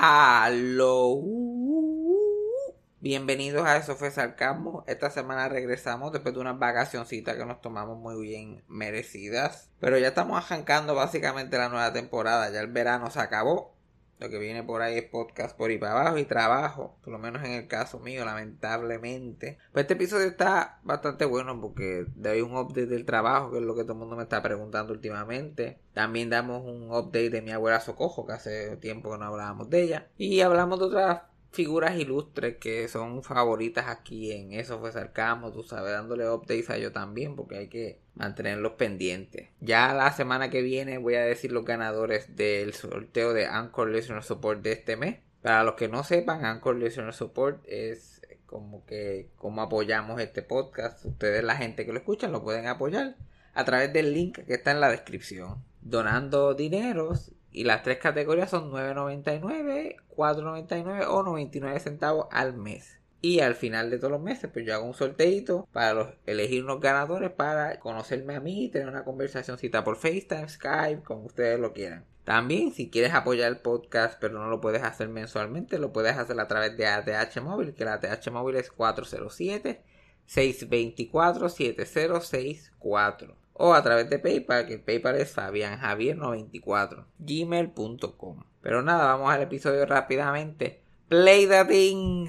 Aló. Bienvenidos a Eso fue Sarcasmo. Esta semana regresamos después de unas vacacioncitas que nos tomamos muy bien merecidas. Pero ya estamos arrancando básicamente la nueva temporada. Ya el verano se acabó. Lo que viene por ahí es podcast por ahí para abajo y trabajo. Por lo menos en el caso mío, lamentablemente. Pues este episodio está bastante bueno porque doy un update del trabajo, que es lo que todo el mundo me está preguntando últimamente. También damos un update de mi abuela Socojo, que hace tiempo que no hablábamos de ella. Y hablamos de otras figuras ilustres que son favoritas aquí en Eso fue Sarcasmo, tú sabes, dándole updates a ellos también porque hay que mantenerlos pendientes. Ya la semana que viene voy a decir los ganadores del sorteo de Anchor Listener Support de este mes. Para los que no sepan, Anchor Listener Support es como que como apoyamos este podcast. Ustedes, la gente que lo escuchan, lo pueden apoyar a través del link que está en la descripción. Donando dineros y las tres categorías son 9.99, 4.99 o 99 centavos al mes. Y al final de todos los meses, pues yo hago un sorteito para elegir unos ganadores para conocerme a mí y tener una conversacióncita por FaceTime, Skype, como ustedes lo quieran. También, si quieres apoyar el podcast, pero no lo puedes hacer mensualmente, lo puedes hacer a través de ATH Móvil, que la ATH Móvil es 407 624 7064 o a través de PayPal, que PayPal es fabianjavier94, gmail.com. Pero nada, vamos al episodio rápidamente. Play the thing.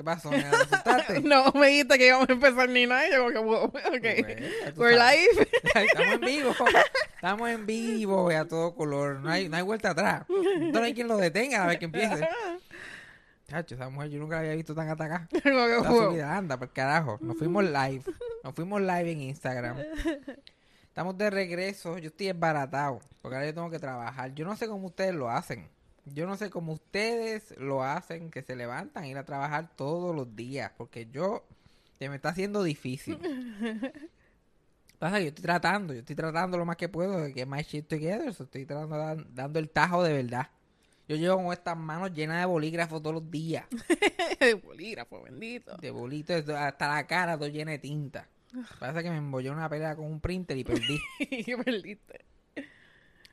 ¿Qué pasó? ¿Me asustaste? No, me dijiste que íbamos a empezar ni nada. y Yo como que, wow, ok. Bueno, ya tú We're sabes. live. Estamos en vivo. Estamos en vivo y a todo color. No hay, no hay vuelta atrás. No hay quien lo detenga a ver que empiece. Chacho, esa mujer yo nunca la había visto tan atacada. Wow. anda, por carajo. Nos fuimos live. Nos fuimos live en Instagram. Estamos de regreso. Yo estoy embaratado. Porque ahora yo tengo que trabajar. Yo no sé cómo ustedes lo hacen. Yo no sé cómo ustedes lo hacen, que se levantan ir a trabajar todos los días. Porque yo, se me está haciendo difícil. Pasa que yo estoy tratando, yo estoy tratando lo más que puedo de que my shit together. so estoy tratando dando el tajo de verdad. Yo llevo con estas manos llenas de bolígrafos todos los días. De bolígrafo, bendito. De bolitos, hasta la cara todo llena de tinta. Parece que me embollé una pelea con un printer y perdí. Y perdiste.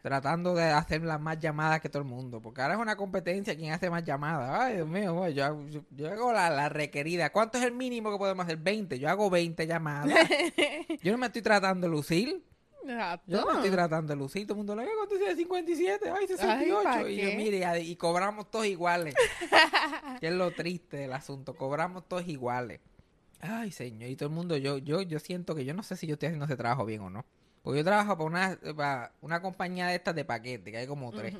Tratando de hacer las más llamadas que todo el mundo. Porque ahora es una competencia quién hace más llamadas. Ay, Dios mío, yo, hago- yo, yo hago la, la requerida. ¿Cuánto es el mínimo que podemos hacer? 20. Yo hago 20 llamadas. yo no me estoy tratando de lucir. Exacto. Yo no me estoy tratando de lucir. Todo el mundo le dice, ¿cuánto es 57? Ay, 68. ¿pa' y yo, mire, y cobramos todos iguales. que es lo triste del asunto. Cobramos todos iguales. Ay, señor. Y todo el mundo, yo, yo, yo siento que yo no sé si yo estoy haciendo ese trabajo bien o no. Porque yo trabajo para una, para una compañía de estas de paquetes, que hay como tres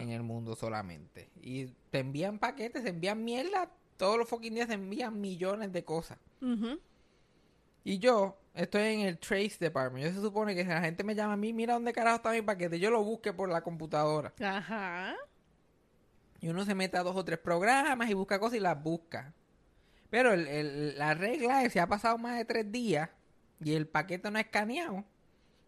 en el mundo solamente. Y te envían paquetes, te envían mierda. Todos los fucking días te envían millones de cosas. Ujú. Y yo estoy en el Trace Department. Yo se supone que si la gente me llama a mí, mira dónde carajo está mi paquete. Yo lo busque por la computadora. Ajá. Y uno se mete a dos o tres programas y busca cosas y las busca. Pero el- el- la regla es, si ha pasado más de tres días y el paquete no es escaneado,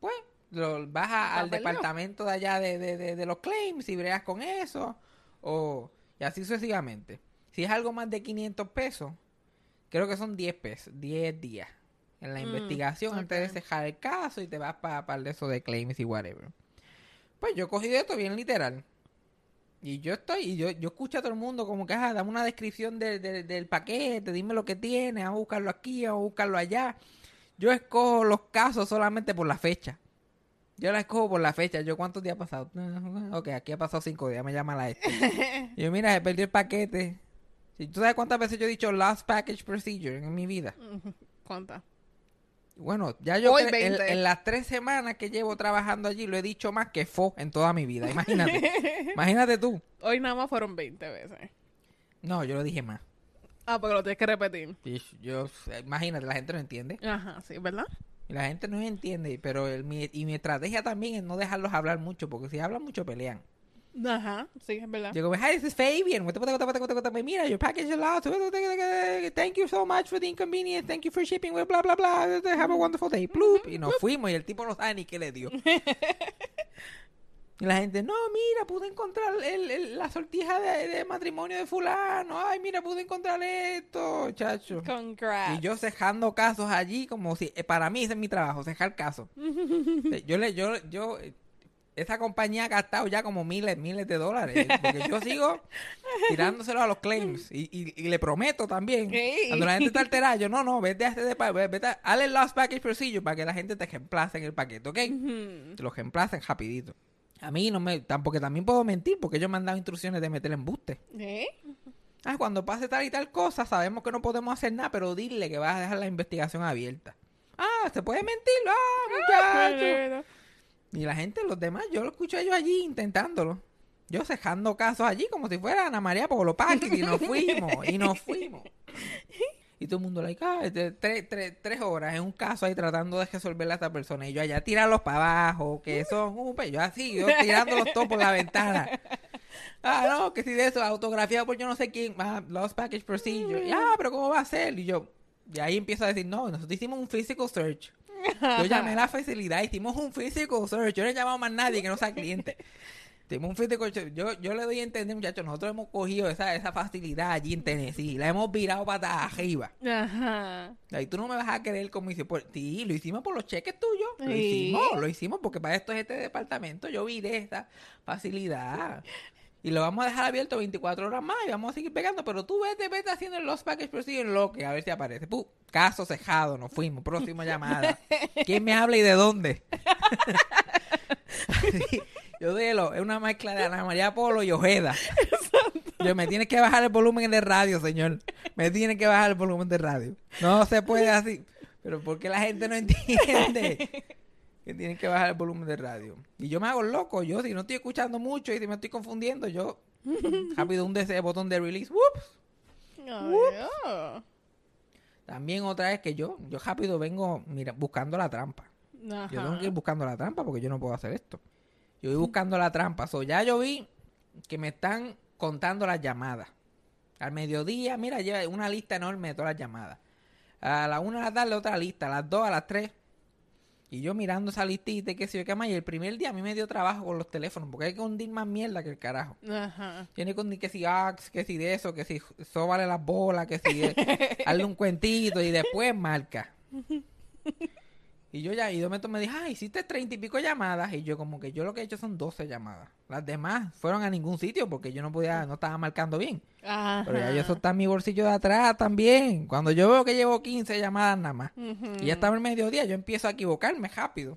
pues lo vas a- al departamento de allá de, de- de- de los claims y bregas con eso. O, y así sucesivamente. Si es algo más de 500 pesos, creo que son 10 pesos, 10 días en la Mm, investigación antes de cejar el caso y te vas para el de eso de claims y whatever. Pues yo cogí de esto bien literal. Y yo estoy, y yo, yo escucho a todo el mundo como que, ah, dame una descripción de- de- del paquete, dime lo que tiene, vamos a buscarlo aquí, vamos a buscarlo allá. Yo escojo los casos solamente por la fecha. Yo la escojo por la fecha. Yo, ¿cuántos días ha pasado? Ok, aquí ha pasado cinco días, me llama la este. Y yo, mira, se perdió el paquete. ¿Tú sabes cuántas veces yo he dicho last package procedure en mi vida? ¿Cuántas? Bueno, ya yo Hoy en, 20. en las tres semanas que llevo trabajando allí lo he dicho más que fo en toda mi vida. Imagínate. Imagínate tú. Hoy nada más fueron 20 veces. No, yo lo dije más. Ah, porque lo tienes que repetir. Y Yo, imagínate, la gente no entiende. Ajá, sí, ¿verdad? Y la gente no entiende. Pero el- mi, y mi estrategia también es no dejarlos hablar mucho. Porque si hablan mucho pelean. Ajá, sí, es verdad. Yo go, hi, this is Fabian. Mira, your package is lost. Thank you so much for the inconvenience. Thank you for shipping. Blah, blah, blah. Have a wonderful day. Bloop. Y nos fuimos y el tipo no sabe ni qué le dio. Y la gente, no, mira, pude encontrar el- el- la sortija de, de matrimonio de fulano. Ay, mira, pude encontrar esto, chacho. Congrats. Y yo cejando casos allí como si, eh, para mí ese es mi trabajo, cejar casos. Eh, yo le, yo, yo, eh, esa compañía ha gastado ya como miles, miles de dólares. Porque yo sigo tirándoselo a los claims. Y, y, y le prometo también, cuando la gente está alterada, yo, no, no, vete a hacer de, pa- vete a, hazle el last package procedure para que la gente te reemplace en el paquete, ¿ok? Te lo reemplacen rapidito. A mí no me, tampoco también puedo mentir porque ellos me han dado instrucciones de meter embuste. ¿Eh? Ah, cuando pase tal y tal cosa, sabemos que no podemos hacer nada, pero dile que vas a dejar la investigación abierta. Ah, se puede mentir, ah, muchacho. Y la gente, los demás, yo lo escucho a ellos allí intentándolo. Yo cejando casos allí como si fuera Ana María Polo Parque y nos fuimos, y nos fuimos. Y todo el mundo, like, ah, este, tres, tres, tres horas en un caso ahí tratando de resolverle a esta persona. Y yo allá tirarlos para abajo, que son, uh, pues, yo así, yo tirándolos todos por la ventana. Ah, no, que si de eso, autografiado por yo no sé quién, ah, Lost Package Procedure. Y, ah, pero ¿cómo va a ser? Y yo, y ahí empiezo a decir, no, nosotros hicimos un physical search. Yo llamé a la facilidad, hicimos un physical search. Yo no he llamado a más nadie que no sea cliente. Hicimos un search. Yo, yo le doy a entender, muchachos, nosotros hemos cogido esa, esa facilidad allí en Tennessee. La hemos virado para arriba. Ajá. Ahí tú no me vas a creer como hice. Por... Sí, lo hicimos por los cheques tuyos. Lo Sí. hicimos, lo hicimos porque para esto es este departamento. Yo viré esa facilidad. Y lo vamos a dejar abierto 24 horas más y vamos a seguir pegando. Pero tú vete, vete haciendo el Lost Package Procedure en lo que a ver si aparece. Pu, caso cejado, nos fuimos. Próxima llamada. ¿Quién me habla y de dónde? Sí, Yo de lo, es una mezcla de Ana María Polo y Ojeda. Yo me tienes que bajar el volumen de radio, señor. Me tiene que bajar el volumen de radio. No se puede así. Pero porque la gente no entiende que tienen que bajar el volumen de radio. Y yo me hago loco. Yo, si no estoy escuchando mucho y si me estoy confundiendo, yo rápido un ese botón de release. ¡Whoops! Oh. También otra vez que yo, yo rápido vengo mira, buscando la trampa. Ajá. Yo tengo que ir buscando la trampa porque yo no puedo hacer esto. Yo voy buscando la trampa. So, ya yo vi que me están contando las llamadas. Al mediodía, mira, lleva una lista enorme de todas las llamadas. A la una de la tarde otra lista, a las dos, a las tres. Y yo mirando esa listita y qué sé yo qué más. Y el primer día a mí me dio trabajo con los teléfonos porque hay que hundir más mierda que el carajo. Ajá. Tiene que hundir que si Axe, que si de eso, que si sóbale las bolas, que si de- hazle un cuentito y después marca. Y yo ya, y de momento me dije, ah, hiciste treinta y pico llamadas. Y yo como que yo lo que he hecho son 12 llamadas. Las demás fueron a ningún sitio porque yo no podía, no estaba marcando bien. Ajá. Pero ya eso está en mi bolsillo de atrás también. Cuando yo veo que llevo 15 llamadas nada más. Y ya estaba el mediodía, yo empiezo a equivocarme rápido.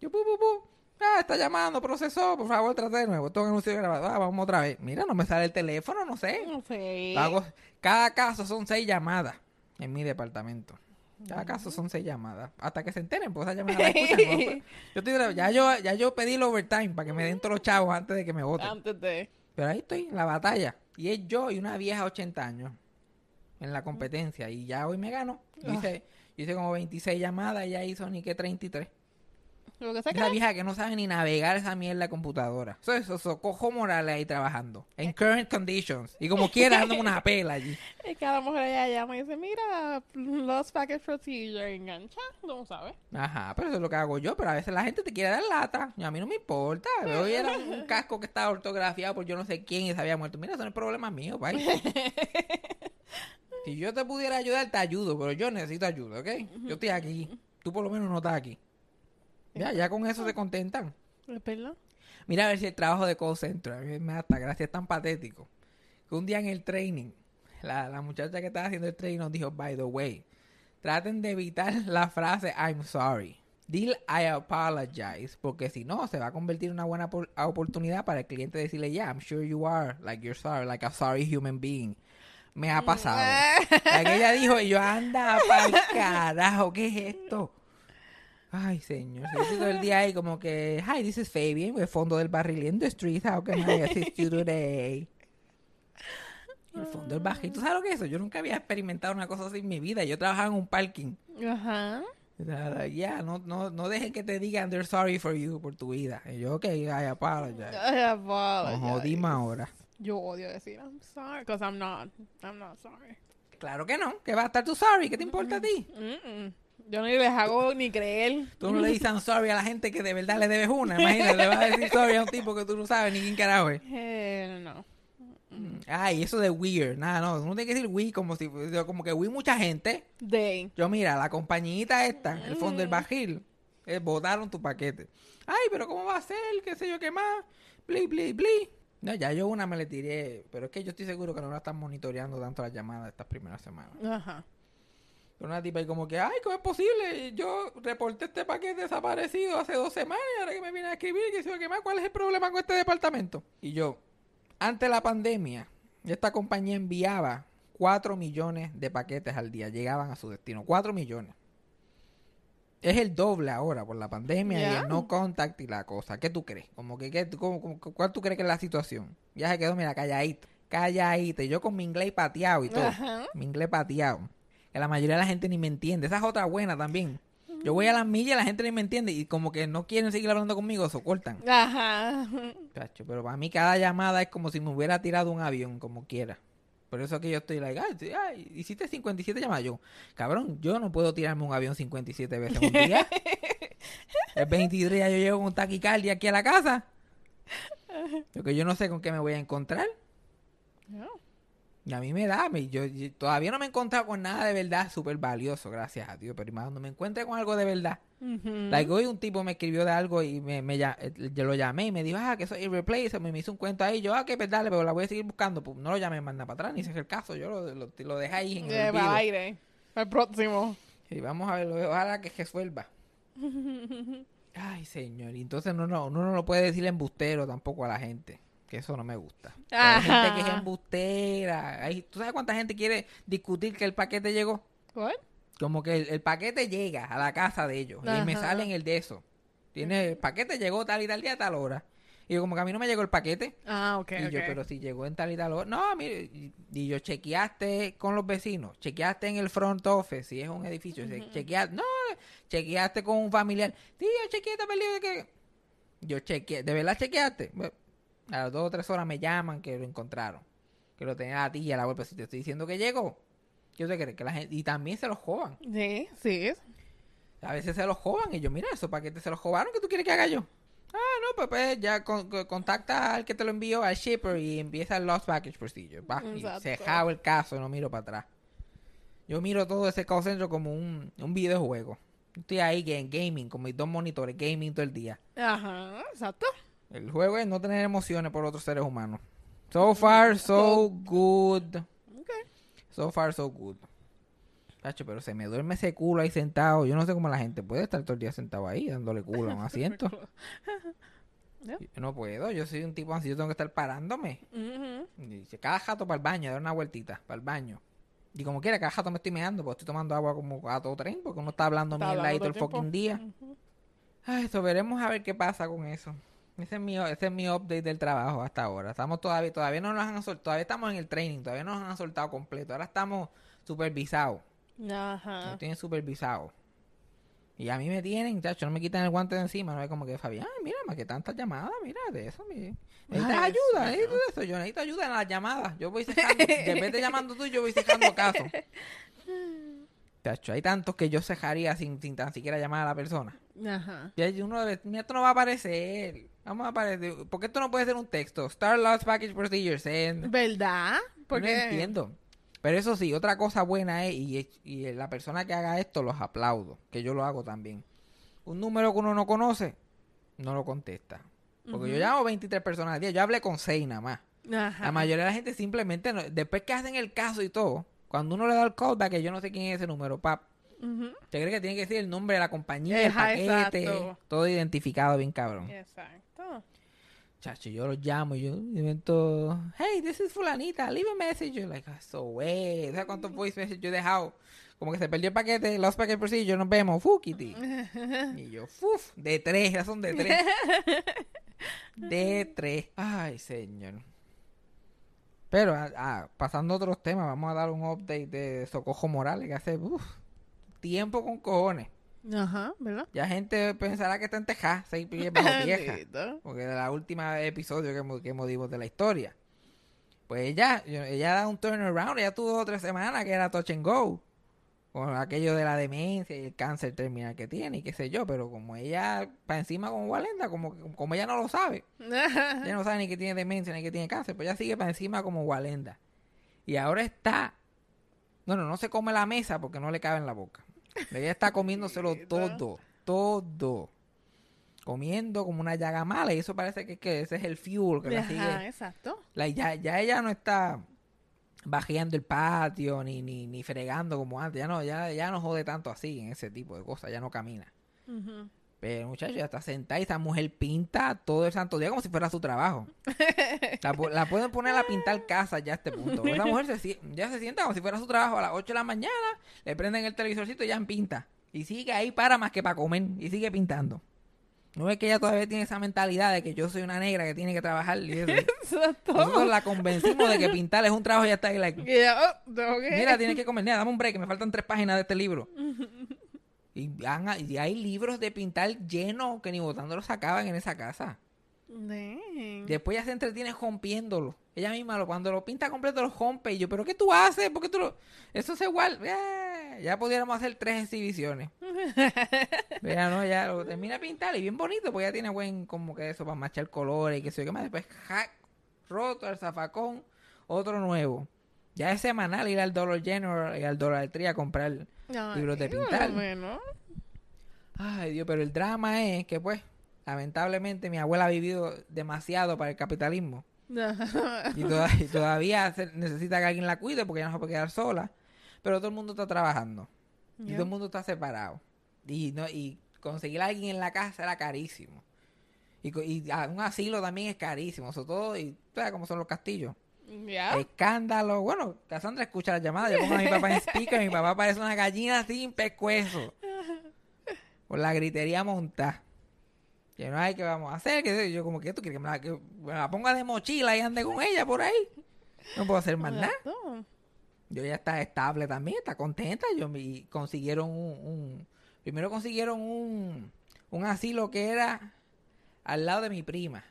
Yo, pu, pu, pu. Ah, está llamando, procesó, por favor, trate de nuevo. Todo anuncio grabado. Ah, vamos otra vez. Mira, no me sale el teléfono, no sé. Sí. Hago- cada caso son seis llamadas en mi departamento. Cada caso son seis llamadas. Hasta que se enteren, porque esas llamadas las escuchan. ¿no? Yo estoy- ya, yo, ya yo pedí el overtime para que me den todos los chavos antes de que me voten. Antes de. Pero ahí estoy, en la batalla. Y es yo y una vieja de 80 años en la competencia. Y ya hoy me gano. Yo hice, yo hice como 26 llamadas y ya hizo ni que 33. Lo que Esa vieja que no sabe ni navegar esa mierda de computadora. Eso es Socojo Morales ahí trabajando. En current conditions. Y como quiera dando una pela allí. Y cada mujer ella llama y dice, mira, Lost Package Procedure, engancha, no sabes. Ajá, pero eso es lo que hago yo. Pero a veces la gente te quiere dar lata. Y a mí no me importa. Hoy era un, casco que estaba ortografiado por yo no sé quién y se había muerto. Mira, eso no es problema mío, bye. Si yo te pudiera ayudar, te ayudo. Pero yo necesito ayuda, ¿ok? Yo estoy aquí. Tú por lo menos no estás aquí. Ya, ya con eso se contentan. ¿Es verdad? Mira a ver si el trabajo de call center, a mí me da hasta gracia, es tan patético. Que un día en el training, la, la muchacha que estaba haciendo el training nos dijo, by the way, traten de evitar la frase I'm sorry. Dile I apologize, porque si no, se va a convertir en una buena por- oportunidad para el cliente decirle, yeah, I'm sure you are, like you're sorry, like a sorry human being. Me ha pasado. La que ella dijo, y yo, anda pa'l carajo, ¿qué es esto? Ay, señor. Yo estoy todo el día ahí como que, hi, this is Fabian, el fondo del barril in the street. How can I assist you today? El fondo del barril. ¿Tú sabes lo que es eso? Yo nunca había experimentado una cosa así en mi vida. Yo trabajaba en un parking. Ajá. Ya, no, no, no dejen que te digan they're sorry for you por tu vida. Y yo, ok, I apologize. I apologize. Nos jodimos ahora. Yo odio decir I'm sorry, because I'm not. I'm not sorry. Claro que no. Que va a estar tú sorry. ¿Qué te importa a ti? Mm-mm. Yo ni les hago ni creer. Tú no le dices sorry a la gente que de verdad le debes una. Imagínate, le vas a decir sorry a un tipo que tú no sabes ni quién carajo es. Eh, no. Ay, eso de weird. Nada, no. Uno tiene que decir we como si como que we mucha gente. They. Yo, mira, la compañita esta, el fondo del bajil, eh, botaron tu paquete. Ay, pero ¿cómo va a ser? ¿Qué sé yo qué más? Bli, bli, bli. No, ya yo una me le tiré, pero es que yo estoy seguro que no la están monitoreando tanto las llamadas estas primeras semanas. Ajá. Pero una tipa ahí como que, ay, ¿cómo es posible? Yo reporté este paquete desaparecido hace dos semanas y ahora que me viene a escribir, que qué más, ¿cuál es el problema con este departamento? Y yo, antes de la pandemia, esta compañía enviaba 4 millones de paquetes al día, llegaban a su destino, 4 millones. Es el doble ahora por la pandemia y Ya. el no contact y la cosa. ¿Qué tú crees? Como que, ¿qué, cómo- cómo- ¿Cuál tú crees que es la situación? Ya se quedó, mira, calladita. Calladita. Y yo con mi inglés pateado y todo. Ajá. Mi inglés pateado. Que la mayoría de la gente ni me entiende. Esa es otra buena también. Yo voy a las millas y la gente ni me entiende. Y como que no quieren seguir hablando conmigo, se cortan. Ajá. Chacho, pero para mí cada llamada es como si me hubiera tirado un avión, como quiera. Por eso que yo estoy like, ay, ay, hiciste 57 llamadas. Yo, cabrón, yo no puedo tirarme un avión 57 veces un día. El 23 ya yo llego con taquicardia aquí a la casa. Porque yo no sé con qué me voy a encontrar. No. Y a mí me da, me- yo, yo todavía no me he encontrado con nada de verdad súper valioso, gracias a Dios. Pero más cuando me encuentre con algo de verdad. Ujú. Like, hoy un tipo me escribió de algo y me, me eh, yo lo llamé y me dijo, ah, que soy irreplaceable. Me hizo un cuento ahí. Yo, ah, que pues dale, pero la voy a seguir buscando. Pues no lo llamé más nada para atrás, ni sé el caso. Yo lo, lo, lo dejé ahí en el para aire. El próximo. Y vamos a ver, ojalá que resuelva. Ay, señor. Y entonces no, no, uno no lo puede decir embustero tampoco a la gente. Que eso no me gusta. Hay gente que es embustera. Hay, ¿Tú sabes cuánta gente quiere discutir que el paquete llegó? What? Como que el, el paquete llega a la casa de ellos. Y me salen el de eso. Tiene, el paquete llegó tal y tal día a tal hora. Y yo como que a mí no me llegó el paquete. Ah, ok, y yo, ok. pero si llegó en tal y tal hora. No, mire. Y, yo chequeaste con los vecinos. Chequeaste en el front office. Si es un edificio. che- Chequeaste. No, chequeaste con un familiar. Sí, yo chequeé, de que. Yo chequeé. ¿De verdad chequeaste? A las dos o tres horas me llaman que lo encontraron. Que lo tenía a ti y a la vuelta. Si te estoy diciendo que llegó. Yo te creo que la gente. Y también se los joban. Sí, sí. A veces se los joban y yo, mira, eso para que te se los jobaron, ¿qué tú quieres que haga yo? Ah, no, pues, pues, ya con- con- contacta al que te lo envió, al shipper, y empieza el lost package procedure. Va, y se jao el caso, no miro para atrás. Yo miro todo ese call center como un, un videojuego. Estoy ahí que en gaming, con mis dos monitores, gaming todo el día. Ajá, exacto. El juego es no tener emociones por otros seres humanos. So far, so good. Ok. So far, so good. Tacho, pero se me duerme ese culo ahí sentado. Yo no sé cómo la gente puede estar todo el día sentado ahí, dándole culo a un asiento. Yo no puedo, yo soy un tipo así, yo tengo que estar parándome. Ujú. Y dice, cada jato para el baño, dar una vueltita, para el baño. Y como quiera, cada jato me estoy meando, porque estoy tomando agua como a todo tren, porque uno está hablando mierda ahí todo el fucking día. Ay, eso veremos a ver qué pasa con eso. Ese es mi, ese es mi update del trabajo hasta ahora. Estamos todavía, todavía no nos han soltado, todavía estamos en el training, todavía no nos han soltado completo. Ahora estamos supervisados. Ajá. Nos tienen supervisados. Y a mí me tienen, chacho, no me quitan el guante de encima. No es como que Fabián, mira, más que tantas llamadas, mira, de eso. Necesitas Ay, ayuda, eso. Yo necesito ayuda en las llamadas. Yo voy cejando, en vez de llamando tú, yo voy cejando caso. Chacho, hay tantos que yo cejaría sin, sin tan siquiera llamar a la persona. Ajá. Y hay uno de, mira, esto no va a aparecer. Vamos a aparecer. ¿Por qué esto no puede ser un texto? Star Lost Package Procedure Send. ¿Verdad? No Porque entiendo. Pero eso sí, otra cosa buena es, y, y la persona que haga esto los aplaudo, que yo lo hago también. Un número que uno no conoce, no lo contesta. Porque yo llamo 23 personas al día, yo hablé con 6 nada más. Ajá. La mayoría de la gente simplemente, no- después que hacen el caso y todo, cuando uno le da el callback, que yo no sé quién es ese número, pap, te cree que tiene que decir el nombre de la compañía, el paquete, exacto. todo identificado bien cabrón. Exacto. Chacho, yo los llamo y yo invento, hey, this is fulanita, leave a message. Yo, like, "Ah, so way. ¿Sabes cuántos voice messages yo he dejado? Como que se perdió el paquete, los paquetes por sí, yo nos vemos, fukiti. y yo, fuf, de tres, ya son de tres. de tres. Ay, señor. Pero, ah, ah, pasando a otros temas, vamos a dar un update de Socojo Morales, que hace, uf, tiempo con cojones. Ajá, ¿verdad? Ya gente pensará que está en Texas, seis pies bajo. Bendito. Porque de la última episodio que, que dimos de la historia. Pues ella, ella da un turnaround, ella tuvo otra semana que era touch and go. Con aquello de la demencia y el cáncer terminal que tiene y qué sé yo. Pero como ella, para encima como Walenda, como, como ella no lo sabe. Ella no sabe ni que tiene demencia ni que tiene cáncer. Pues ella sigue para encima como Walenda. Y ahora está... Bueno, no se come la mesa porque no le cabe en la boca. Ella está comiéndoselo todo. Todo comiendo como una llaga mala y eso parece que, que ese es el fuel que la sigue. exacto. La- ya, ya ella no está bajeando el patio ni, ni, ni fregando como antes. Ya no, ya, ya no jode tanto así en ese tipo de cosas. Ya no camina. Pero muchacho, ya está sentada y esa mujer pinta todo el santo día como si fuera su trabajo. La, pu- la pueden poner a pintar casa ya a este punto. Esa mujer se, ya se sienta como si fuera su trabajo a las 8 de la mañana, le prenden el televisorcito y ya pinta. Y sigue ahí para más que para comer y sigue pintando. No es que ella todavía tiene esa mentalidad de que yo soy una negra que tiene que trabajar. Y eso. Exacto. Nosotros la convencimos de que pintar es un trabajo y ya está ahí like, Y ella, oh, que- Mira, tienes que comer. Mira, dame un break, me faltan tres páginas de este libro. Y, han- y hay libros de pintar llenos que ni botándolos sacaban en esa casa. Damn. Después ya se entretiene rompiéndolo. Ella misma lo, cuando lo pinta completo lo rompe. Y yo, ¿pero qué tú haces? ¿Por qué tú lo...? Eso es igual. Eh, ya pudiéramos hacer tres exhibiciones. Pero no, ya lo termina de pintar y bien bonito, porque ya tiene buen como que eso para machar colores y que sé yo qué más. Después, hack, roto el zafacón, otro nuevo. Ya es semanal ir al Dollar General y al Dollar Tree a comprar libros de pintar. menos. Ay, Dios, pero el drama es que, pues, lamentablemente mi abuela ha vivido demasiado para el capitalismo. Y, toda- y todavía se- necesita que alguien la cuide porque ya no se puede quedar sola. Pero todo el mundo está trabajando. Y todo el mundo está separado. Y, no, y conseguir a alguien en la casa era carísimo. Y, co- y a- un asilo también es carísimo. Sobre todo, y cómo son los castillos. Escándalo. Bueno, Cassandra escucha las llamadas. Yo pongo a mi papá en speaker. Mi papá parece una gallina sin pescuezo. Por la gritería montada. Que no hay que vamos a hacer. Que yo, como que tú quieres que me la, que me la ponga de mochila y ande con ella por ahí. No puedo hacer más nada. Yo ya está estable también, está contenta. Yo me consiguieron un, un- primero consiguieron un, un asilo que era al lado de mi prima,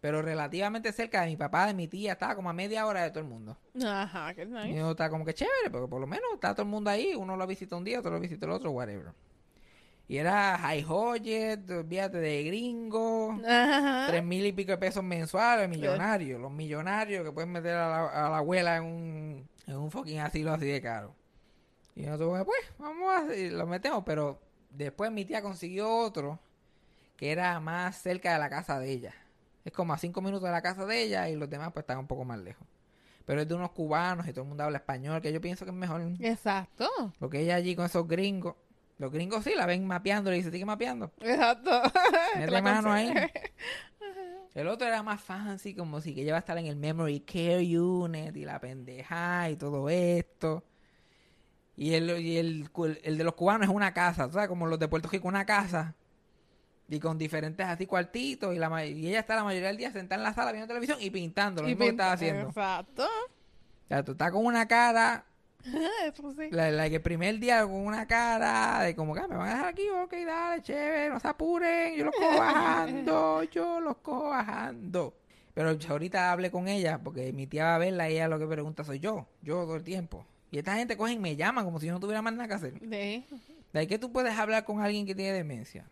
pero relativamente cerca de mi papá, de mi tía, estaba como a media hora de todo el mundo. Ajá, qué Y nice. uno está como que chévere, porque por lo menos está todo el mundo ahí, uno lo visita un día, otro lo visita el otro, whatever. Y era high budget, olvídate de gringo, Ajá. tres mil y pico de pesos mensuales, millonarios, los millonarios que pueden meter a la, a la abuela en un, en un fucking asilo así de caro. Y nosotros, pues, vamos a y lo metemos, pero después mi tía consiguió otro que era más cerca de la casa de ella. Es como a cinco minutos de la casa de ella y los demás pues están un poco más lejos. Pero es de unos cubanos y todo el mundo habla español, que yo pienso que es mejor. Exacto. Porque ella allí con esos gringos, los gringos sí la ven mapeando y dice, sigue mapeando. Exacto. Mete mano ahí. El otro era más fancy, como si que ella va a estar en el Memory Care Unit y la pendeja y todo esto. Y el, y el, el de los cubanos es una casa, ¿sabes? Como los de Puerto Rico, una casa. Y con diferentes así cuartitos. Y, la, y ella está la mayoría del día sentada en la sala viendo televisión y pintando, lo Y mismo que estaba haciendo. Exacto. O sea, tú estás con una cara Eso sí. La, la que el primer día con una cara de como que "Ah, me van a dejar aquí, ok, dale, chévere, no se apuren, yo los cojo bajando, yo los cojo bajando. Pero ahorita hablé con ella porque mi tía va a verla y ella lo que pregunta soy yo, yo todo el tiempo. Y esta gente cogen y me llaman como si yo no tuviera más nada que hacer. Sí. ¿De qué tú puedes hablar con alguien que tiene demencia?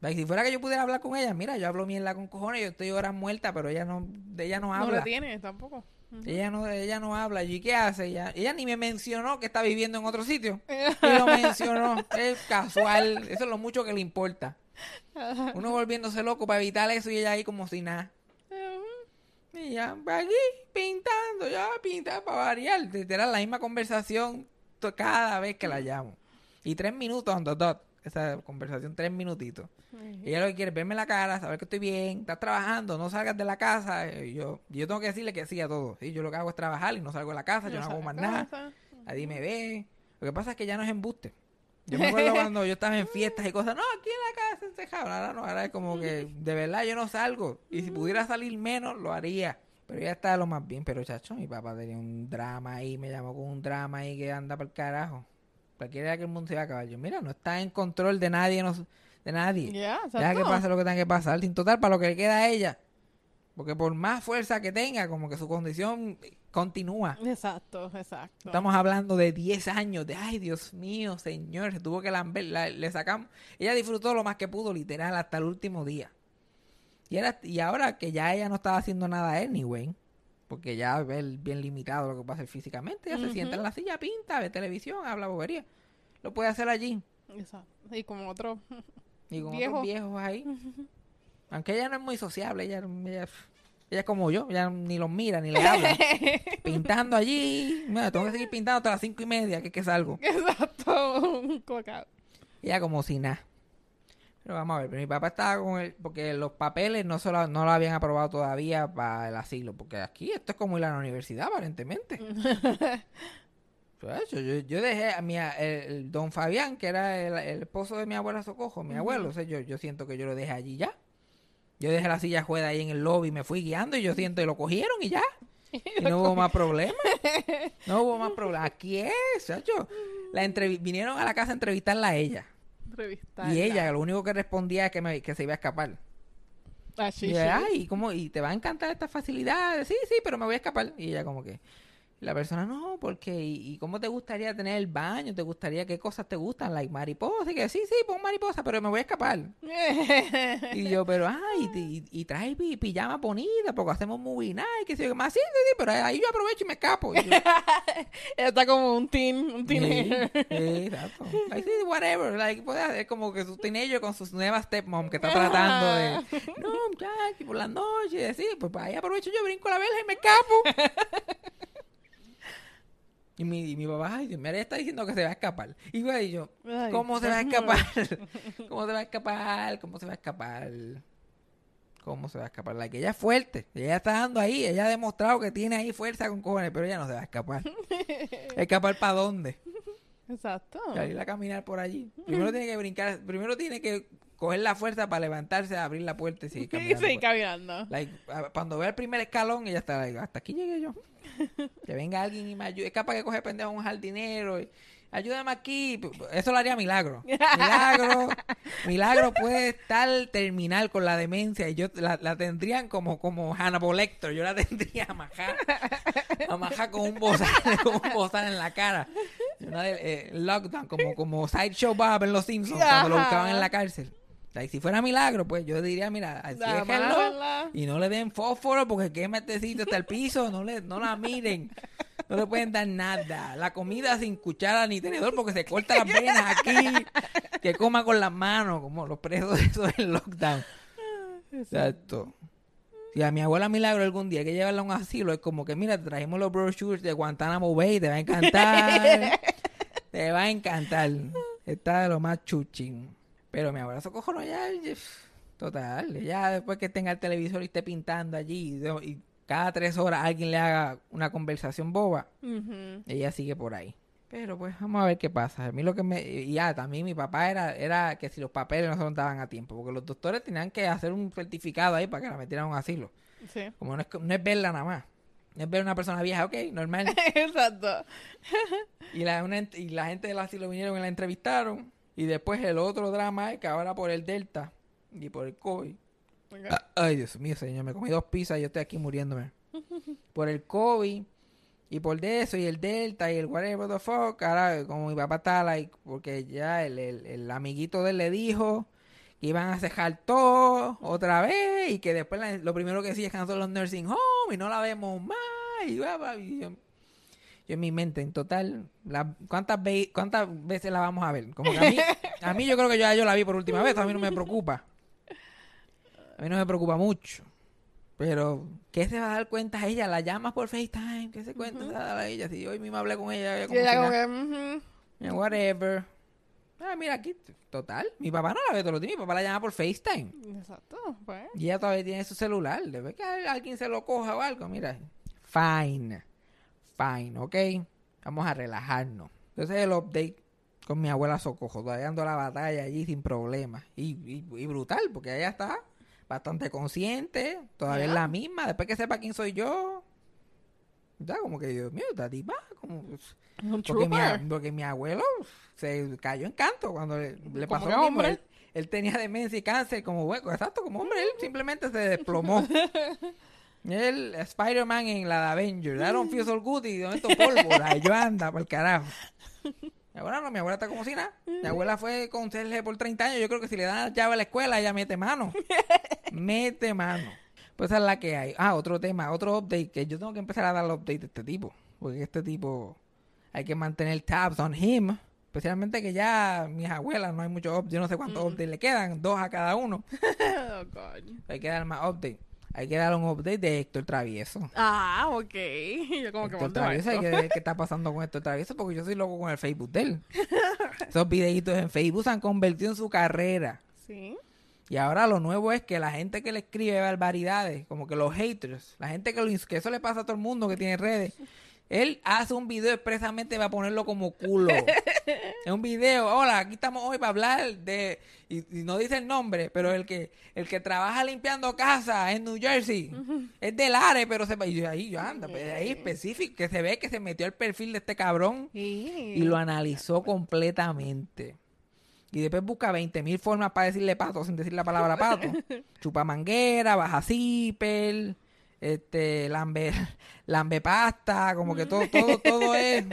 Si fuera que yo pudiera hablar con ella, mira, yo hablo mierda con cojones, yo estoy horas muerta, pero ella no, ella no No habla. lo tiene tampoco. Ella no, ella no habla. ¿Y qué hace? Ella, ella ni me mencionó que está viviendo en otro sitio. Ni lo mencionó. Es casual. Eso es lo mucho que le importa. Uno volviéndose loco para evitar eso y ella ahí como si nada. Y ya, aquí, pintando, ya, pintando para variar. Literal, la misma conversación cada vez que la llamo. Y tres minutos on the dot. Esa conversación, tres minutitos. Ella lo que quiere es verme la cara, saber que estoy bien, estás trabajando, no salgas de la casa. Y yo, yo tengo que decirle que sí a todo. ¿sí? Yo lo que hago es trabajar y no salgo de la casa, yo no hago más nada. Nadie me ve. Lo que pasa es que ya no es embuste. Yo me acuerdo cuando yo estaba en fiestas y cosas, no, aquí en la casa encejado. Ahora no, ahora es como que de verdad yo no salgo. Y si pudiera salir menos, lo haría. Pero ya está lo más bien. Pero chacho, mi papá tenía un drama ahí, me llamó con un drama ahí que anda para el carajo. Cualquiera que el mundo se va a acabar. Yo, mira, no está en control de nadie, no, de nadie. Ya, Ya que pase lo que tenga que pasar. Sin total, para lo que le queda a ella. Porque por más fuerza que tenga, como que su condición continúa. Exacto, exacto. Estamos hablando de 10 años, de ay Dios mío, señor, se tuvo que lamber, la- le sacamos. Ella disfrutó lo más que pudo, literal, hasta el último día. Y, era, y ahora que ya ella no estaba haciendo nada anyway, porque ya ve el- bien limitado lo que puede hacer físicamente, ella se sienta en la silla, pinta, ve televisión, habla bobería. Lo puede hacer allí. Exacto. Y como otro. Y con Viejo. otros viejos ahí. Aunque ella no es muy sociable, ella, ella, ella es como yo, ella ni los mira, ni le habla. Pintando allí. Mira, tengo que seguir pintando hasta las cinco y media, que es que salgo. Exacto. Un coca. Ella como si nada. Pero vamos a ver, pero mi papá estaba con él, porque los papeles no, se lo, no lo habían aprobado todavía para el asilo, porque aquí esto es como ir a la universidad, aparentemente. Pues, yo, yo, yo dejé a mi, el, el don Fabián, que era el, el esposo de mi abuela Socojo, mi abuelo, o sea, yo, yo siento que yo lo dejé allí ya. Yo dejé la silla juega ahí en el lobby, me fui guiando y yo siento que lo cogieron y ya. Y no hubo más problema. No hubo más problema. Aquí es, chacho. La vinieron a la casa a entrevistarla a ella. Entrevistarla. Y ella lo único que respondía es que, me- que se iba a escapar. Ah, sí, y sí. ay, ¿cómo? ¿Y te va a encantar esta facilidad? Sí, sí, pero me voy a escapar. Y ella como que... La persona, no, porque... ¿Y, y cómo te gustaría tener el baño? ¿Te gustaría qué cosas te gustan? Like mariposa. Y que sí, sí, pon mariposa, pero me voy a escapar. Y yo, pero, ay, y, y, y trae pi- pijama bonita porque hacemos movie night, que sé yo, más. Sí, sí, sí, pero ahí yo aprovecho y me escapo. Y yo, está como un teen, un teenager. sí, exacto. Like, sí, whatever. Like, puede hacer como que su teenager con sus nuevas stepmom que está tratando de. No, muchacho, por la noche. Sí, pues ahí aprovecho yo, brinco la verja y me escapo. Y mi, y mi papá, ay, Dios mío, ella está diciendo que se va a escapar. Y güey, yo, Ay, ¿cómo se va a escapar? ¿Cómo se va a escapar? ¿Cómo se va a escapar? ¿Cómo se va a escapar? La que ella es fuerte. Ella está dando ahí. Ella ha demostrado que tiene ahí fuerza con cojones, pero ella no se va a escapar. ¿Escapar para dónde? Exacto. Salir a caminar por allí. Primero tiene que brincar, primero tiene que coger la fuerza para levantarse, abrir la puerta y seguir Y caminando. seguir caminando. Like, a- cuando vea el primer escalón, ella está like, hasta aquí llegué yo. Que venga alguien y me ayude. Es capaz que coge pendejo a un jardinero. y, Ayúdame aquí. Eso lo haría Milagro. Milagro. Milagro puede estar terminal con la demencia y yo la, la tendrían como, como Hannibal Lecter. Yo la tendría amajada. Amajada con un bozal, con un bozal en la cara. Una de- eh, lockdown, como, como Sideshow Bob en Los Simpsons, cuando lo buscaban en la cárcel. Like, si fuera milagro, pues yo diría, mira, más, y no le den fósforo porque quema este sitio hasta el piso, no le, no la miren, no le pueden dar nada. La comida sin cuchara ni tenedor porque se corta las venas aquí, que coma con las manos, como los presos esos del lockdown. Exacto. Si a mi abuela Milagro algún día hay que llevarla a un asilo, es como que, mira, te trajimos los brochures de Guantánamo Bay, te va a encantar. te va a encantar. Está de lo más chuchín. Pero mi abuela Socojo no, ya, total, ya después que tenga el televisor y esté pintando allí y, cada tres horas alguien le haga una conversación boba, ella sigue por ahí. Pero pues vamos a ver qué pasa. A mí lo que me... Y ya, también mi papá era, era que si los papeles no se daban a tiempo, porque los doctores tenían que hacer un certificado ahí para que la metieran a un asilo. Sí. Como no es, no es verla nada más. Es ver a una persona vieja, ok, normal. Exacto. Y la, una y la gente de la lo vinieron y la entrevistaron. Y después el otro drama es que ahora por el Delta y por el COVID. Ah, Ay, Dios mío, señor, me comí dos pizzas y yo estoy aquí muriéndome. Por el COVID y por de eso y el Delta y el whatever the fuck. Ahora, como mi papá está, like, porque ya el, el- el amiguito de él le dijo que iban a cejar todo otra vez y que después la- lo primero que sí es cancelar los nursing home y no la vemos más. Y, y yo, yo en mi mente, en total, la- ¿cuántas, ve- ¿cuántas veces la vamos a ver? Como que a mí, a mí yo creo que ya yo la vi por última vez, a mí no me preocupa. A mí no me preocupa mucho. Pero, ¿qué se va a dar cuenta ella? La llamas por FaceTime, ¿qué se cuenta se va a dar a ella? Si hoy mismo hablé con ella, como ella que. Eh, Whatever. Ah, mira aquí, total. Mi papá no la ve todos los días, mi papá la llama por FaceTime. Exacto, pues. Y ella todavía tiene su celular. Debe que al- alguien se lo coja o algo. Mira. Fine. Fine, ¿ok? Vamos a relajarnos. Entonces el update con mi abuela Socojo. Todavía dando la batalla allí sin problemas. Y, y- y brutal, porque ella está bastante consciente. Todavía es la misma. Después que sepa quién soy yo. Ya, como que Dios mío, esta tipa. Como, porque mi, porque abuelo se cayó en canto cuando le, pasó lo mismo. hombre. Él, él tenía demencia y cáncer como hueco, exacto, como hombre. Él simplemente se desplomó. Él, Spider-Man en la de Avengers. Don't feel so good y de momento pólvora. yo anda, por el carajo. Mi abuela no, mi abuela está como si nada. Mi abuela fue conserje por 30 años. Yo creo que si le dan la llave a la escuela, ella mete mano. mete mano. Pues esa es la que hay. Ah, otro tema, otro update que yo tengo que empezar a dar el update de este tipo. Porque este tipo hay que mantener tabs on him. Especialmente que ya mis abuelas no hay muchos updates. Yo no sé cuántos updates le quedan, dos a cada uno. Oh, God. Hay que dar más update. Hay que dar un update de Héctor Travieso. Ah, ok. Yo como que Héctor ¿cuánto Travieso, hay esto? que ver qué está pasando con Héctor Travieso porque yo soy loco con el Facebook de él. Esos videitos en Facebook se han convertido en su carrera. Sí. Y ahora lo nuevo es que la gente que le escribe barbaridades, como que los haters, la gente que, lo que eso le pasa a todo el mundo que tiene redes, él hace un video expresamente para ponerlo como culo. es un video, hola, aquí estamos hoy para hablar de, y, y no dice el nombre, pero el que el que trabaja limpiando casa en New Jersey, es del Are, pero se y yo ahí yo anda, pues, ahí específico, que se ve que se metió el perfil de este cabrón Y y lo analizó completamente. Y después busca 20 mil formas para decirle pato sin decir la palabra pato. Chupa manguera, baja zipper, este, lambe, lambe pasta, como que todo, todo, todo es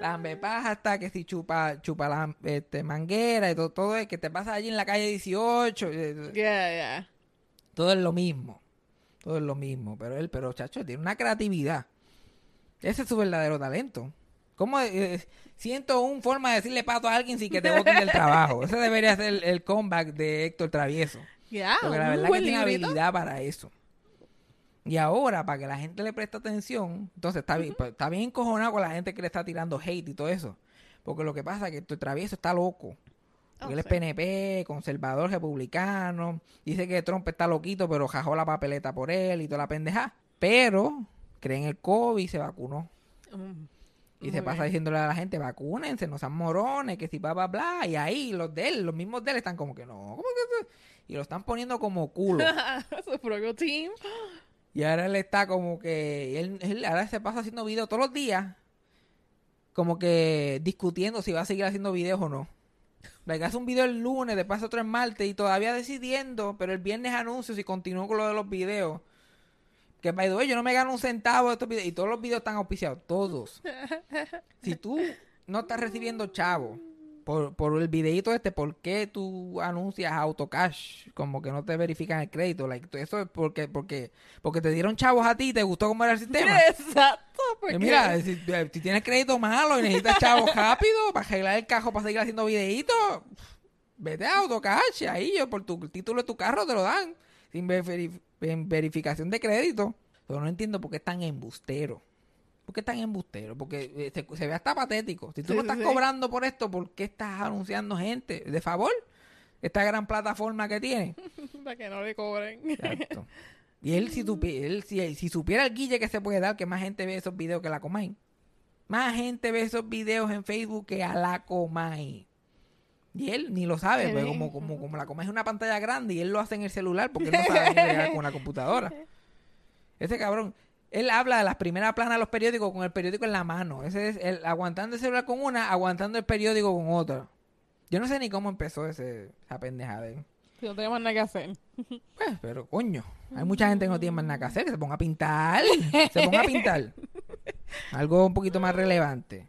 lambe pasta, que si chupa, chupa lam- este, manguera y todo, todo es que te pasa allí en la calle 18, eh, Yeah, yeah. todo es lo mismo. Todo es lo mismo. Pero él, pero chacho, tiene una creatividad. Ese es su verdadero talento. ¿Cómo eh, siento un forma de decirle pato a alguien sin que te boten del trabajo? Ese debería ser el, el comeback de Héctor Travieso. Yeah, Porque la verdad que tiene habilidad para eso. Y ahora, para que la gente le preste atención, entonces está bien, pues, está bien encojonado con la gente que le está tirando hate y todo eso. Porque lo que pasa es que Héctor Travieso está loco. Porque Oh, él es sí. PNP, conservador, republicano. Dice que Trump está loquito, pero jajó la papeleta por él y toda la pendeja. Pero cree en el COVID y se vacunó. Mm, Y se pasa bien. diciéndole a la gente, vacúnense, no sean morones, que si bla, bla, bla. Y ahí los de él, los mismos de él están como que no, ¿cómo que eso? Y lo están poniendo como culo. Su propio team. Y ahora él está como que, él, él ahora se pasa haciendo videos todos los días, como que discutiendo si va a seguir haciendo videos o no. Like, hace un video el lunes, después hace otro el martes y todavía decidiendo, pero el viernes anuncio si continúo con lo de los videos. Que by the way, yo no me gano un centavo de estos videos y todos los videos están auspiciados, todos. Si tú no estás recibiendo chavo por, por el videito este, ¿por qué tú anuncias autocash? Como que no te verifican el crédito. Like, eso es porque, porque, porque te dieron chavos a ti y te gustó cómo era el sistema. Exacto. Eh, Porque... mira, si, eh, si tienes crédito malo y necesitas chavos rápido para arreglar el cajo para seguir haciendo videitos, vete a AutoCash, ahí yo por tu el título de tu carro te lo dan, sin verificación de crédito. Pero no entiendo por qué es tan embustero. ¿Por qué tan embustero? Porque eh, se, se ve hasta patético. Si tú Sí, no estás sí. cobrando por esto, ¿por qué estás anunciando gente? ¿De favor? Esta gran plataforma que tiene. Para que no le cobren. Exacto. Y él, si, tupi- él si, si supiera el guille que se puede dar, que más gente ve esos videos que la Comay. Más gente ve esos videos en Facebook que a la Comay. Y él ni lo sabe, pues como, como, como la Comay es una pantalla grande y él lo hace en el celular porque él no sabe ni bregar con una computadora. Ese cabrón, Él habla de las primeras planas de los periódicos con el periódico en la mano. Ese es el aguantando el celular con una, aguantando el periódico con otra. Yo no sé ni cómo empezó ese, esa pendejada. ¿eh? Si no tenemos nada que hacer. Pues, pero coño, hay mucha gente que no tiene más nada que hacer, que se ponga a pintar, se ponga a pintar. Algo un poquito más relevante.